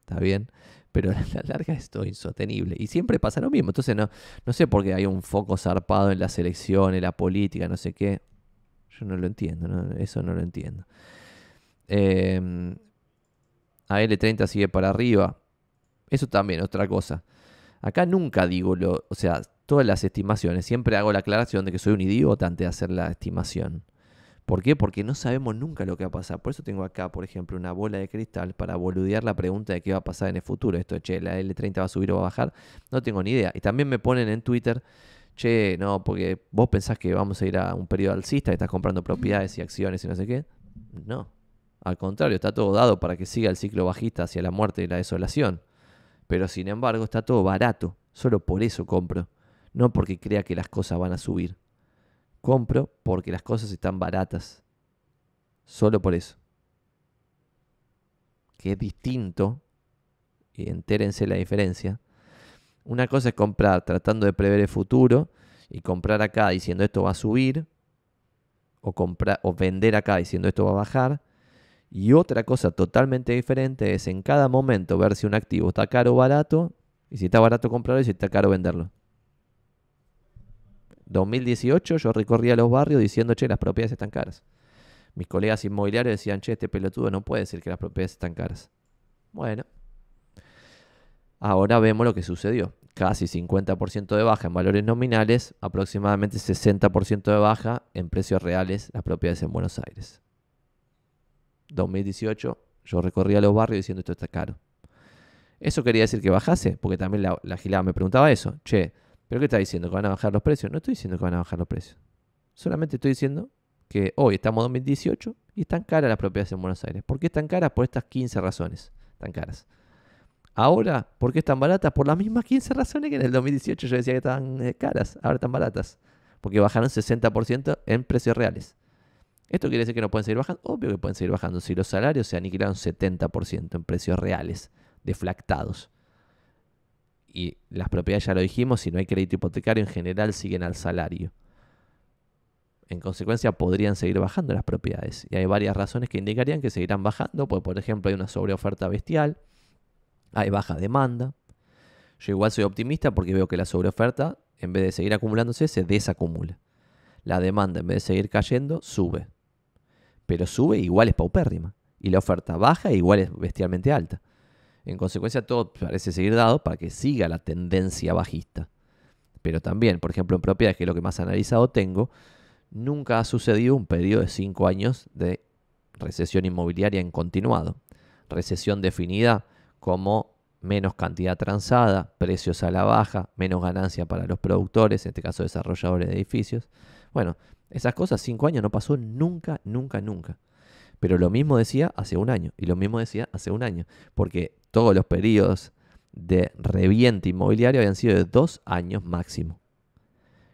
¿Está bien? Pero a la larga es insostenible. Y siempre pasa lo mismo. Entonces no, no sé por qué hay un foco zarpado en las elecciones, la política, no sé qué. Yo no lo entiendo, eso no lo entiendo. Eh, em, AL30 sigue para arriba. Eso también, otra cosa. Acá nunca digo lo. O sea, todas las estimaciones, siempre hago la aclaración de que soy un idiota antes de hacer la estimación. ¿Por qué? Porque no sabemos nunca lo que va a pasar. Por eso tengo acá, por ejemplo, una bola de cristal para boludear la pregunta de qué va a pasar en el futuro. Esto, che, la L30 va a subir o va a bajar. No tengo ni idea. Y también me ponen en Twitter, che, no, porque vos pensás que vamos a ir a un periodo alcista y estás comprando propiedades y acciones y no sé qué. No. Al contrario, está todo dado para que siga el ciclo bajista hacia la muerte y la desolación. Pero sin embargo, está todo barato. Solo por eso compro. No porque crea que las cosas van a subir. Compro porque las cosas están baratas. Solo por eso. Que es distinto, y entérense la diferencia. Una cosa es comprar tratando de prever el futuro y comprar acá diciendo esto va a subir, o, comprar, o vender acá diciendo esto va a bajar. Y otra cosa totalmente diferente es en cada momento ver si un activo está caro o barato, y si está barato comprarlo y si está caro venderlo. 2018 yo recorría los barrios diciendo, che, las propiedades están caras. Mis colegas inmobiliarios decían, che, este pelotudo no puede decir que las propiedades están caras. Bueno, ahora vemos lo que sucedió. Casi 50% de baja en valores nominales, aproximadamente 60% de baja en precios reales las propiedades en Buenos Aires. 2018 yo recorría los barrios diciendo esto está caro. Eso quería decir que bajase, porque también la, la gilada me preguntaba eso. Che, ¿Pero qué está diciendo? ¿Que van a bajar los precios? No estoy diciendo que van a bajar los precios. Solamente estoy diciendo que hoy estamos en 2018 y están caras las propiedades en Buenos Aires. ¿Por qué están caras? Por estas 15 razones. Están caras. Ahora, ¿por qué están baratas? Por las mismas 15 razones que en el 2018 yo decía que estaban eh, caras. Ahora están baratas. Porque bajaron 60% en precios reales. ¿Esto quiere decir que no pueden seguir bajando? Obvio que pueden seguir bajando. Si los salarios se aniquilaron 70% en precios reales, deflactados y las propiedades ya lo dijimos, si no hay crédito hipotecario en general siguen al salario. En consecuencia podrían seguir bajando las propiedades. Y hay varias razones que indicarían que seguirán bajando, pues por ejemplo hay una sobreoferta bestial, hay baja demanda. Yo igual soy optimista porque veo que la sobreoferta, en vez de seguir acumulándose, se desacumula. La demanda, en vez de seguir cayendo, sube. Pero sube igual es paupérrima. Y la oferta baja igual es bestialmente alta. En consecuencia, todo parece seguir dado para que siga la tendencia bajista. Pero también, por ejemplo, en propiedades, que es lo que más analizado tengo, nunca ha sucedido un periodo de cinco años de recesión inmobiliaria en continuado. Recesión definida como menos cantidad transada, precios a la baja, menos ganancia para los productores, en este caso desarrolladores de edificios. Bueno, esas cosas cinco años no pasó nunca, nunca, nunca. Pero lo mismo decía hace un año y lo mismo decía hace un año, porque todos los periodos de reviente inmobiliario habían sido de dos años máximo.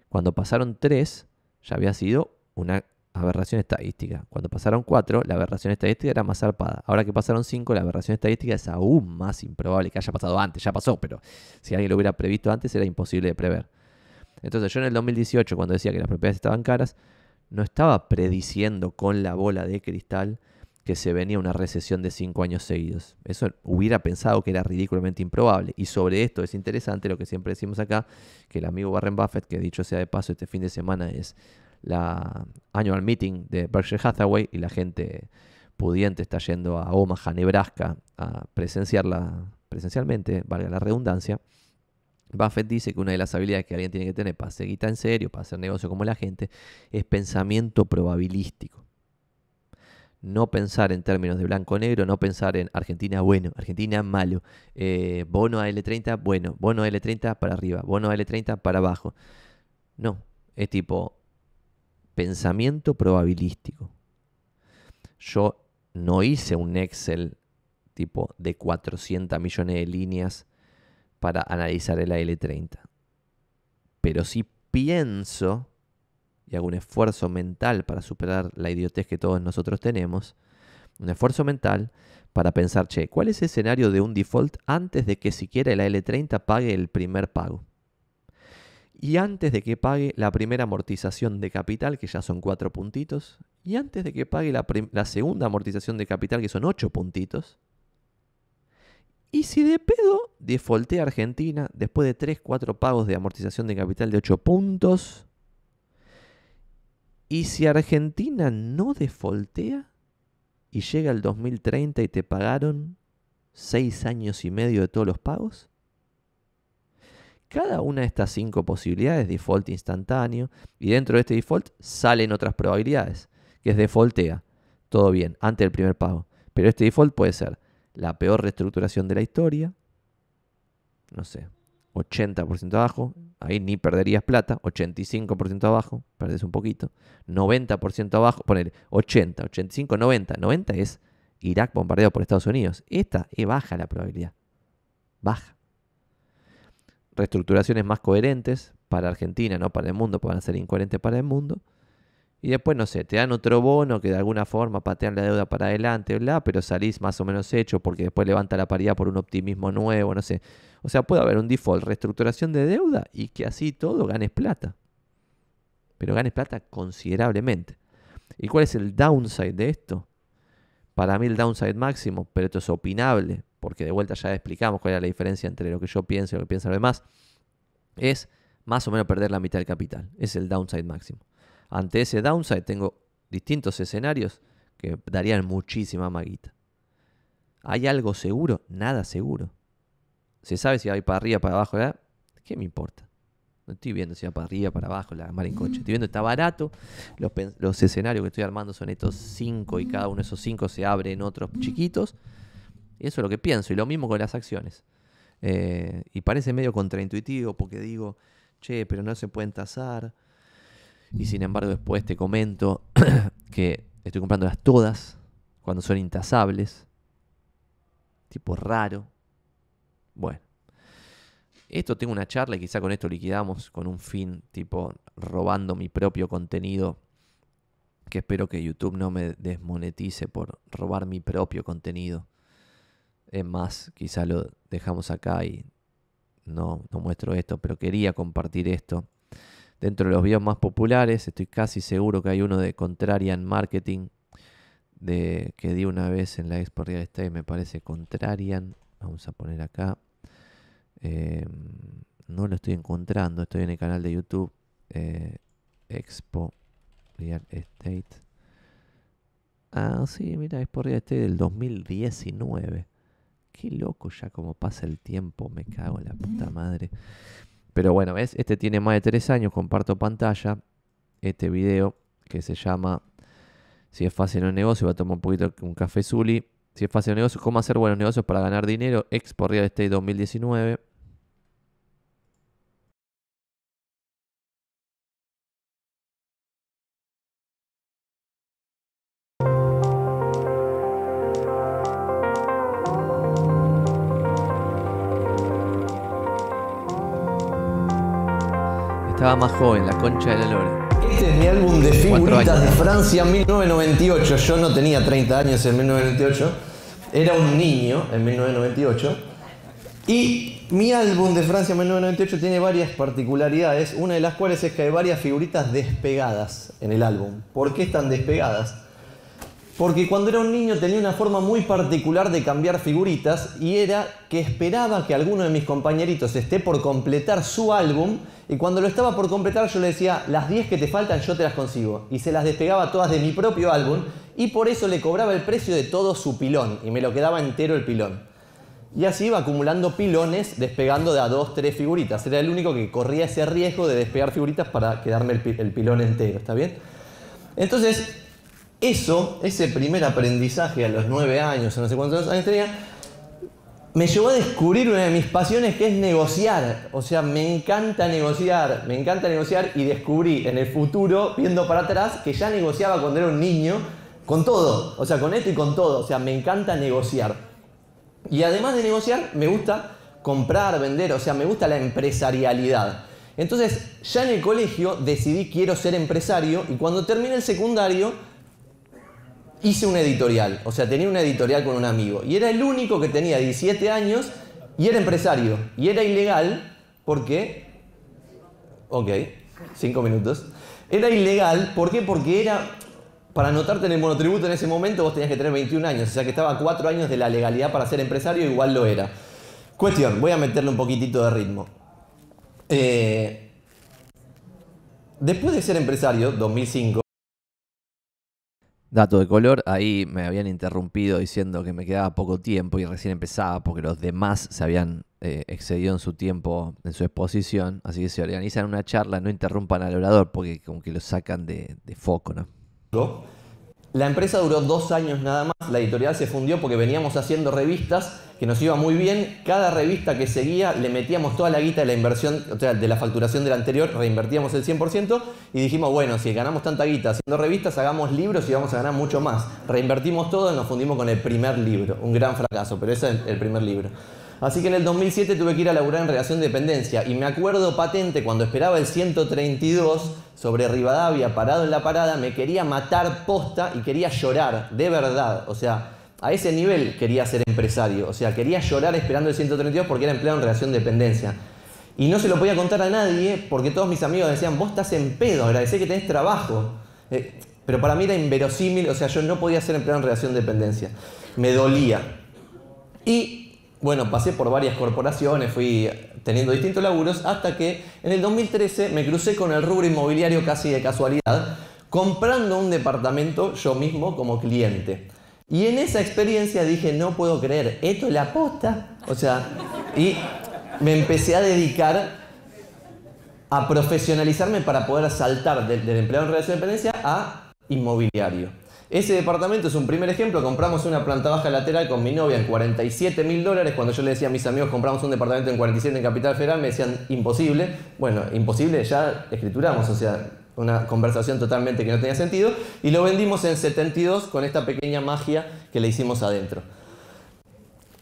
Cuando pasaron tres, ya había sido una aberración estadística. Cuando pasaron cuatro, la aberración estadística era más zarpada. Ahora que pasaron cinco, la aberración estadística es aún más improbable que haya pasado antes. Ya pasó, pero si alguien lo hubiera previsto antes, era imposible de prever. Entonces yo en el 2018, cuando decía que las propiedades estaban caras, no estaba prediciendo con la bola de cristal que se venía una recesión de cinco años seguidos. Eso hubiera pensado que era ridículamente improbable. Y sobre esto es interesante lo que siempre decimos acá, que el amigo Warren Buffett, que dicho sea de paso, este fin de semana es la annual meeting de Berkshire Hathaway y la gente pudiente está yendo a Omaha, Nebraska, a presenciarla presencialmente, valga la redundancia. Buffett dice que una de las habilidades que alguien tiene que tener para guita en serio, para hacer negocio como la gente, es pensamiento probabilístico. No pensar en términos de blanco-negro, no pensar en Argentina bueno, Argentina malo, eh, bono a L30 bueno, bono a L30 para arriba, bono a L30 para abajo. No, es tipo pensamiento probabilístico. Yo no hice un Excel tipo de 400 millones de líneas para analizar el AL30. Pero si pienso y hago un esfuerzo mental para superar la idiotez que todos nosotros tenemos, un esfuerzo mental para pensar, che, ¿cuál es el escenario de un default antes de que siquiera el AL30 pague el primer pago? Y antes de que pague la primera amortización de capital, que ya son cuatro puntitos, y antes de que pague la, la segunda amortización de capital, que son ocho puntitos, y si de pedo defaultea Argentina después de 3, 4 pagos de amortización de capital de 8 puntos. Y si Argentina no defaultea y llega el 2030 y te pagaron 6 años y medio de todos los pagos. cada una de estas cinco posibilidades, default instantáneo, y dentro de este default salen otras probabilidades, que es defaultea. Todo bien, antes del primer pago. Pero este default puede ser la peor reestructuración de la historia, no sé, 80% abajo, ahí ni perderías plata, 85% abajo, perdes un poquito, 90% abajo, poner 80, 85, 90, 90 es Irak bombardeado por Estados Unidos. Esta es baja la probabilidad, baja. Reestructuraciones más coherentes para Argentina, no para el mundo, pueden ser incoherentes para el mundo. Y después, no sé, te dan otro bono que de alguna forma patean la deuda para adelante, bla, pero salís más o menos hecho porque después levanta la paridad por un optimismo nuevo, no sé. O sea, puede haber un default, reestructuración de deuda y que así todo ganes plata. Pero ganes plata considerablemente. ¿Y cuál es el downside de esto? Para mí el downside máximo, pero esto es opinable, porque de vuelta ya explicamos cuál es la diferencia entre lo que yo pienso y lo que piensan los demás, es más o menos perder la mitad del capital. Es el downside máximo. Ante ese downside tengo distintos escenarios que darían muchísima maguita. ¿Hay algo seguro? Nada seguro. Se sabe si va para arriba, para abajo, ¿verdad? ¿Qué me importa? No estoy viendo si va para arriba, para abajo, la mar en coche. Estoy viendo está barato. Los, escenarios que estoy armando son estos cinco y cada uno de esos cinco se abre en otros chiquitos. Y eso es lo que pienso. Y lo mismo con las acciones. Eh, y parece medio contraintuitivo porque digo, che, pero no se pueden tasar. Y sin embargo después te comento que estoy comprándolas todas cuando son intasables. Tipo raro. Bueno. Esto tengo una charla y quizá con esto liquidamos con un fin tipo robando mi propio contenido. Que espero que YouTube no me desmonetice por robar mi propio contenido. Es más, quizá lo dejamos acá y no, no muestro esto, pero quería compartir esto Dentro de los videos más populares, estoy casi seguro que hay uno de Contrarian Marketing, de, que di una vez en la Expo Real Estate, me parece Contrarian. Vamos a poner acá. Em, no lo estoy encontrando, estoy en el canal de YouTube eh, Expo Real Estate. Ah, sí, mira, Expo Real Estate del 2019. Qué loco ya como pasa el tiempo, me cago en la puta madre. Pero bueno, ¿ves? Este tiene más de tres años, comparto pantalla. Este video que se llama Si es fácil un negocio, voy a tomar un poquito un café Zuli. Si es fácil un negocio, cómo hacer buenos negocios para ganar dinero. Expo Real Estate 2019. Más joven, la concha de la lora. Este es mi álbum de figuritas de Francia 1998. Yo no tenía 30 años en 1998. Era un niño en 1998. Y mi álbum de Francia 1998 tiene varias particularidades, una de las cuales es que hay varias figuritas despegadas en el álbum. ¿Por qué están despegadas? Porque cuando era un niño tenía una forma muy particular de cambiar figuritas y era que esperaba que alguno de mis compañeritos esté por completar su álbum y cuando lo estaba por completar yo le decía, las 10 que te faltan yo te las consigo. Y se las despegaba todas de mi propio álbum y por eso le cobraba el precio de todo su pilón y me lo quedaba entero el pilón. Y así iba acumulando pilones despegando de a dos, tres figuritas. Era el único que corría ese riesgo de despegar figuritas para quedarme el, pilón entero, ¿está bien? Entonces, eso, ese primer aprendizaje a los nueve años, no sé cuántos años tenía, me llevó a descubrir una de mis pasiones que es negociar. O sea, me encanta negociar, me encanta negociar y descubrí en el futuro, viendo para atrás, que ya negociaba cuando era un niño con todo. O sea, con esto y con todo. O sea, me encanta negociar. Y además de negociar, me gusta comprar, vender, o sea, me gusta la empresarialidad. Entonces, ya en el colegio decidí quiero ser empresario y cuando terminé el secundario, hice un editorial, o sea, tenía una editorial con un amigo. Y era el único que tenía 17 años y era empresario. Y era ilegal porque... Ok, 5 minutos. Era ilegal, ¿por qué? Porque era... Para anotarte en el monotributo en ese momento vos tenías que tener 21 años, o sea que estaba a 4 años de la legalidad para ser empresario, igual lo era. Cuestión, voy a meterle un poquitito de ritmo. Eh, después de ser empresario, 2005, Dato de color, ahí me habían interrumpido diciendo que me quedaba poco tiempo y recién empezaba porque los demás se habían eh, excedido en su tiempo, en su exposición. Así que si organizan una charla, no interrumpan al orador porque como que lo sacan de, de foco, ¿no? La empresa duró dos años nada más, la editorial se fundió porque veníamos haciendo revistas que nos iba muy bien. Cada revista que seguía le metíamos toda la guita de la inversión, o sea, de la facturación de la anterior, reinvertíamos el 100% y dijimos, bueno, si ganamos tanta guita haciendo revistas, hagamos libros y vamos a ganar mucho más. Reinvertimos todo y nos fundimos con el primer libro, un gran fracaso, pero ese es el primer libro. Así que en el 2007 tuve que ir a laburar en relación de dependencia y me acuerdo patente cuando esperaba el 132 sobre Rivadavia parado en la parada, me quería matar posta y quería llorar, de verdad. O sea, a ese nivel quería ser empresario. O sea, quería llorar esperando el 132 porque era empleado en relación de dependencia. Y no se lo podía contar a nadie porque todos mis amigos decían, vos estás en pedo, agradecer que tenés trabajo. Eh, pero para mí era inverosímil, o sea, yo no podía ser empleado en relación de dependencia. Me dolía. Y bueno, pasé por varias corporaciones, fui teniendo distintos laburos, hasta que en el 2013 me crucé con el rubro inmobiliario casi de casualidad, comprando un departamento yo mismo como cliente. Y en esa experiencia dije, no puedo creer, esto es la posta. O sea, y me empecé a dedicar a profesionalizarme para poder saltar del, del empleado en relación de dependencia a inmobiliario. Ese departamento es un primer ejemplo. Compramos una planta baja lateral con mi novia en 47 mil dólares. Cuando yo le decía a mis amigos compramos un departamento en 47 en Capital Federal, me decían imposible. Bueno, imposible ya escrituramos, o sea, una conversación totalmente que no tenía sentido. Y lo vendimos en 72 con esta pequeña magia que le hicimos adentro.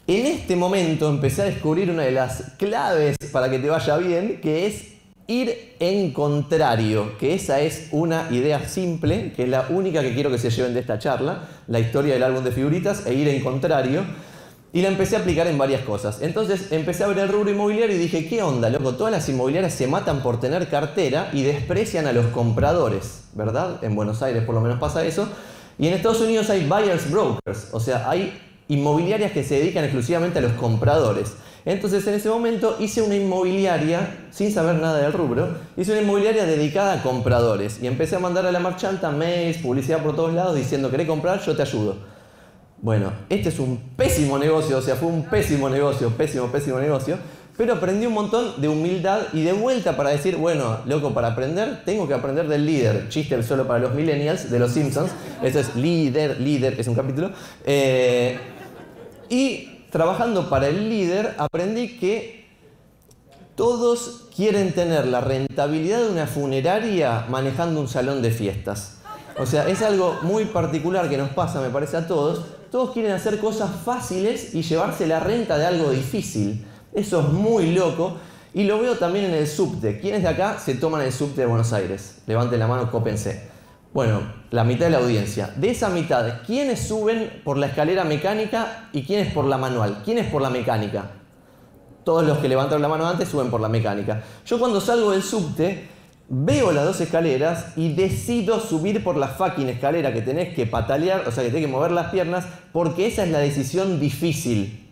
En este momento empecé a descubrir una de las claves para que te vaya bien, que es ir en contrario, que esa es una idea simple, que es la única que quiero que se lleven de esta charla, la historia del álbum de figuritas, e ir en contrario. Y la empecé a aplicar en varias cosas. Entonces empecé a ver el rubro inmobiliario y dije, ¿qué onda, loco? Todas las inmobiliarias se matan por tener cartera y desprecian a los compradores, ¿verdad? En Buenos Aires por lo menos pasa eso. Y en Estados Unidos hay buyers brokers, o sea, hay inmobiliarias que se dedican exclusivamente a los compradores. Entonces en ese momento hice una inmobiliaria, sin saber nada del rubro, hice una inmobiliaria dedicada a compradores y empecé a mandar a la marchanta mails, publicidad por todos lados diciendo, ¿querés comprar? Yo te ayudo. Bueno, este es un pésimo negocio, o sea, fue un pésimo negocio, pésimo, pésimo negocio, pero aprendí un montón de humildad y de vuelta para decir, bueno, loco, para aprender tengo que aprender del líder. Chiste solo para los millennials de los Simpsons. Eso es líder, líder, es un capítulo. Eh, y trabajando para el líder, aprendí que todos quieren tener la rentabilidad de una funeraria manejando un salón de fiestas. O sea, es algo muy particular que nos pasa, me parece, a todos. Todos quieren hacer cosas fáciles y llevarse la renta de algo difícil. Eso es muy loco. Y lo veo también en el subte. ¿Quiénes de acá se toman el subte de Buenos Aires? Levanten la mano, cópense. Bueno, la mitad de la audiencia. De esa mitad, ¿quiénes suben por la escalera mecánica y quiénes por la manual? ¿Quiénes por la mecánica? Todos los que levantaron la mano antes suben por la mecánica. Yo cuando salgo del subte, veo las dos escaleras y decido subir por la fucking escalera que tenés que patalear, o sea, que tenés que mover las piernas, porque esa es la decisión difícil.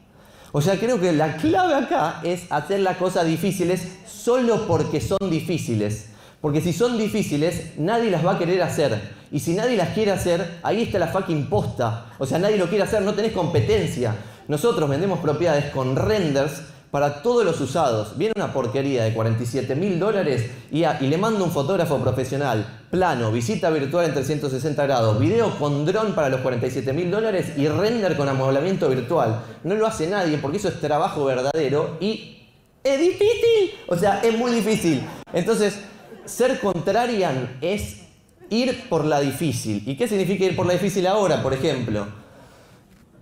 O sea, creo que la clave acá es hacer las cosas difíciles solo porque son difíciles. Porque si son difíciles, nadie las va a querer hacer. Y si nadie las quiere hacer, ahí está la fucking posta. O sea, nadie lo quiere hacer, no tenés competencia. Nosotros vendemos propiedades con renders para todos los usados. Viene una porquería de 47 mil dólares y, le mando un fotógrafo profesional, plano, visita virtual en 360 grados, video con dron para los 47 mil dólares y render con amoblamiento virtual. No lo hace nadie porque eso es trabajo verdadero y es difícil. O sea, es muy difícil. Entonces, ser contrarian es ir por la difícil. ¿Y qué significa ir por la difícil ahora, por ejemplo?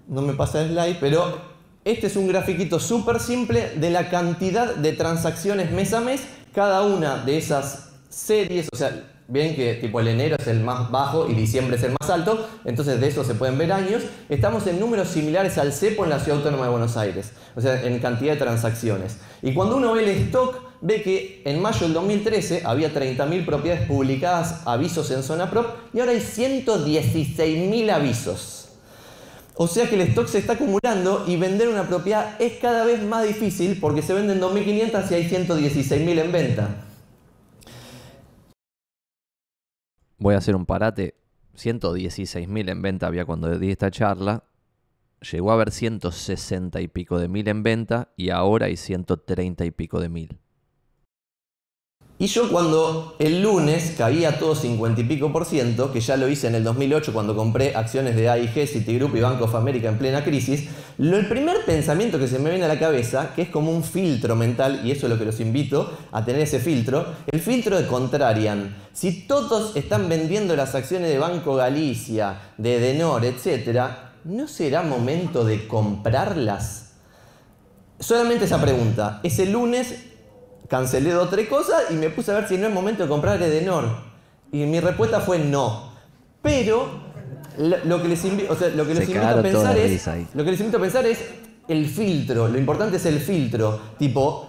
No me pasa el slide, pero este es un grafiquito súper simple de la cantidad de transacciones mes a mes. Cada una de esas series, o sea, ven que tipo el enero es el más bajo y diciembre es el más alto, entonces de eso se pueden ver años. Estamos en números similares al CEPO en la Ciudad Autónoma de Buenos Aires, o sea, en cantidad de transacciones. Y cuando uno ve el stock, ve que en mayo del 2013 había 30.000 propiedades publicadas, avisos en zona prop, y ahora hay 116.000 avisos. O sea que el stock se está acumulando y vender una propiedad es cada vez más difícil porque se venden 2.500 y hay 116.000 en venta. Voy a hacer un parate. 116 mil en venta había cuando di esta charla. Llegó a haber 160 y pico de mil en venta y ahora hay 130 y pico de mil. Y yo cuando el lunes caía todo 50 y pico por ciento, que ya lo hice en el 2008 cuando compré acciones de AIG, Citigroup y Bank of America en plena crisis, lo, el primer pensamiento que se me viene a la cabeza, que es como un filtro mental, y eso es lo que los invito a tener ese filtro, el filtro de Contrarian. Si todos están vendiendo las acciones de Banco Galicia, de Denor, etc., ¿no será momento de comprarlas? Solamente esa pregunta. Ese lunes cancelé dos o tres cosas y me puse a ver si no es momento de comprar Edenor. Y mi respuesta fue no. Pero lo, que les, invito, lo que les invito a pensar es. Lo que les invito a pensar es el filtro. Lo importante es el filtro. Tipo,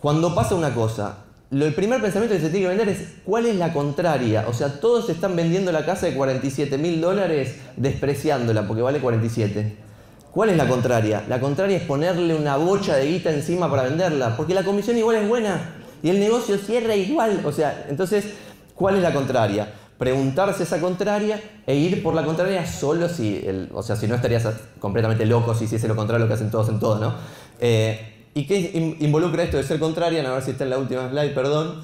cuando pasa una cosa, lo, el primer pensamiento que se tiene que vender es cuál es la contraria. O sea, todos están vendiendo la casa de 47 mil dólares despreciándola porque vale 47. ¿Cuál es la contraria? La contraria es ponerle una bocha de guita encima para venderla, porque la comisión igual es buena y el negocio cierra igual. O sea, entonces, ¿cuál es la contraria? Preguntarse esa contraria e ir por la contraria solo si, o sea, si no estarías completamente loco si hiciese lo contrario lo que hacen todos en todo, ¿no? Eh, ¿Y qué involucra esto de ser contraria? A ver si está en la última slide, perdón.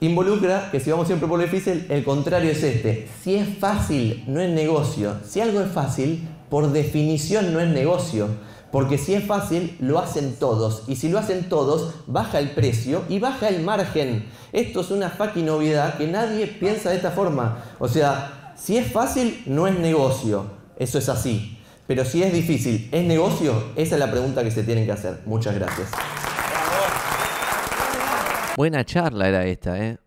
Involucra que si vamos siempre por lo difícil, el contrario es este. Si es fácil, no es negocio. Si algo es fácil, por definición no es negocio. Porque si es fácil, lo hacen todos. Y si lo hacen todos, baja el precio y baja el margen. Esto es una fucking novedad que nadie piensa de esta forma. O sea, si es fácil, no es negocio. Eso es así. Pero si es difícil, ¿es negocio? Esa es la pregunta que se tienen que hacer. Muchas gracias. Buena charla era esta, ¿eh?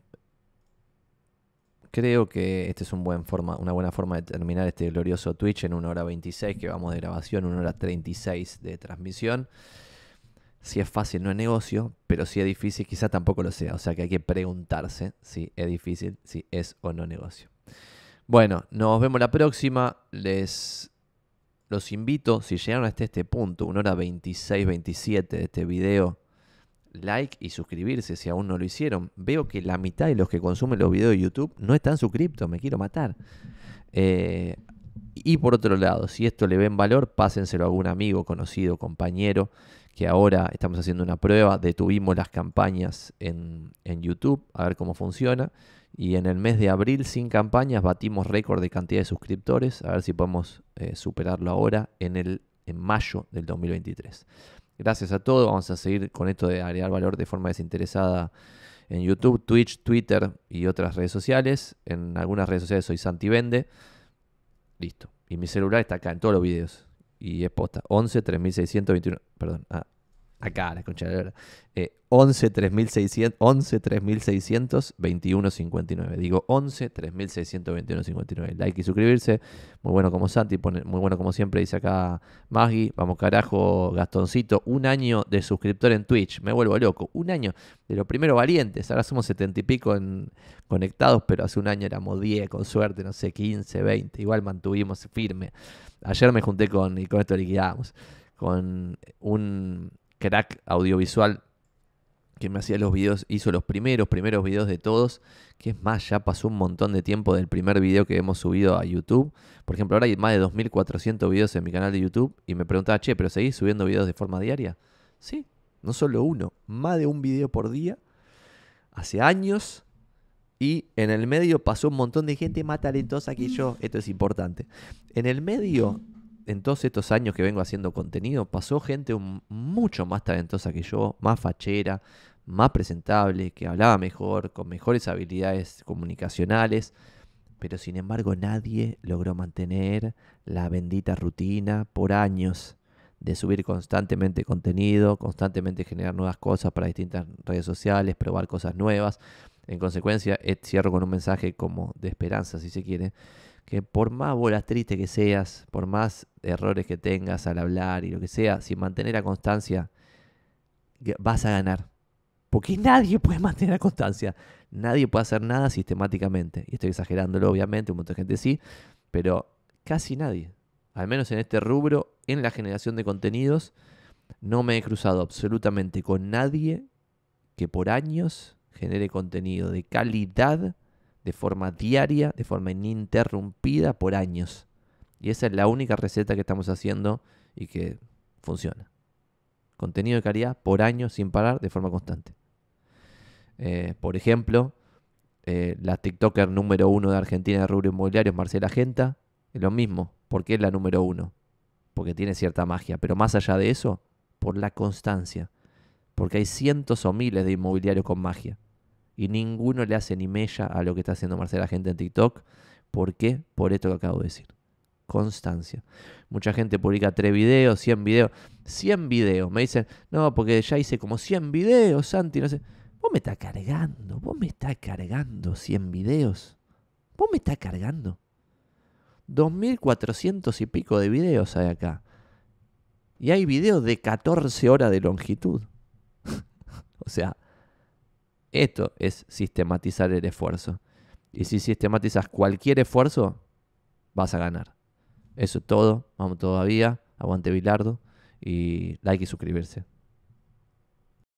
Creo que esta es un buen una buena forma de terminar este glorioso Twitch en 1 hora 26 que vamos de grabación, 1 hora 36 de transmisión. Si es fácil, no es negocio, pero si es difícil, quizá tampoco lo sea. O sea que hay que preguntarse si es difícil, si es o no negocio. Bueno, nos vemos la próxima. Les los invito, si llegaron hasta este punto, 1 hora 26, 27 de este video, like y suscribirse si aún no lo hicieron. Veo que la mitad de los que consumen los videos de YouTube no están suscriptos, me quiero matar. Eh, y por otro lado, si esto le ven valor, pásenselo a algún amigo, conocido, compañero, que ahora estamos haciendo una prueba, detuvimos las campañas en, YouTube, a ver cómo funciona. Y en el mes de abril, sin campañas, batimos récord de cantidad de suscriptores, a ver si podemos eh, superarlo ahora en, el, en mayo del 2023. Gracias a todos. Vamos a seguir con esto de agregar valor de forma desinteresada en YouTube, Twitch, Twitter y otras redes sociales. En algunas redes sociales soy Santi Vende. Listo. Y mi celular está acá en todos los videos. Y es posta. 11 3621. Perdón. Ah, acá, la concha de la. Eh, 11 3600, 11 3600 2159. Digo 11 3600 2159. Like y suscribirse. Muy bueno como Santi, muy bueno como siempre dice acá Maggie. Vamos carajo, Gastoncito. Un año de suscriptor en Twitch. Me vuelvo loco. Un año de los primeros valientes. Ahora somos 70 y pico conectados, pero hace un año éramos 10, con suerte, no sé, 15, 20. Igual mantuvimos firme. Ayer me junté con, y con esto liquidamos, con un crack audiovisual que me hacía los videos, hizo los primeros, primeros videos de todos, que es más, ya pasó un montón de tiempo del primer video que hemos subido a YouTube. Por ejemplo, ahora hay más de 2.400 videos en mi canal de YouTube y me preguntaba, che, ¿pero seguís subiendo videos de forma diaria? Sí, no solo uno, más de un video por día, hace años, y en el medio pasó un montón de gente más talentosa que yo, esto es importante. En el medio en todos estos años que vengo haciendo contenido, pasó gente mucho más talentosa que yo, más fachera, más presentable, que hablaba mejor, con mejores habilidades comunicacionales, pero sin embargo nadie logró mantener la bendita rutina por años de subir constantemente contenido, constantemente generar nuevas cosas para distintas redes sociales, probar cosas nuevas. En consecuencia, eh, cierro con un mensaje como de esperanza, si se quiere, que por más bolas tristes que seas, por más errores que tengas al hablar y lo que sea, sin mantener la constancia, vas a ganar. Porque nadie puede mantener la constancia. Nadie puede hacer nada sistemáticamente. Y estoy exagerándolo, obviamente, un montón de gente sí, pero casi nadie. Al menos en este rubro, en la generación de contenidos, no me he cruzado absolutamente con nadie que por años genere contenido de calidad de forma diaria, de forma ininterrumpida por años. Y esa es la única receta que estamos haciendo y que funciona. Contenido de calidad por años sin parar de forma constante. Eh, por ejemplo, eh, la TikToker número uno de Argentina de rubro inmobiliario, Marcela Genta, es lo mismo. ¿Por qué es la número uno? Porque tiene cierta magia. Pero más allá de eso, por la constancia. Porque hay cientos o miles de inmobiliarios con magia. Y ninguno le hace ni mella a lo que está haciendo Marcela Gente en TikTok. ¿Por qué? Por esto que acabo de decir. Constancia. Mucha gente publica 3 videos, 100 videos. 100 videos. Me dicen, no, porque ya hice como 100 videos, Santi. No sé. Vos me estás cargando. Vos me estás cargando 100 videos. Vos me estás cargando. 2.400 y pico de videos hay acá. Y hay videos de 14 horas de longitud. o sea, esto es sistematizar el esfuerzo. Y si sistematizas cualquier esfuerzo, vas a ganar. Eso es todo. Vamos todavía. Aguante Bilardo. Y like y suscribirse.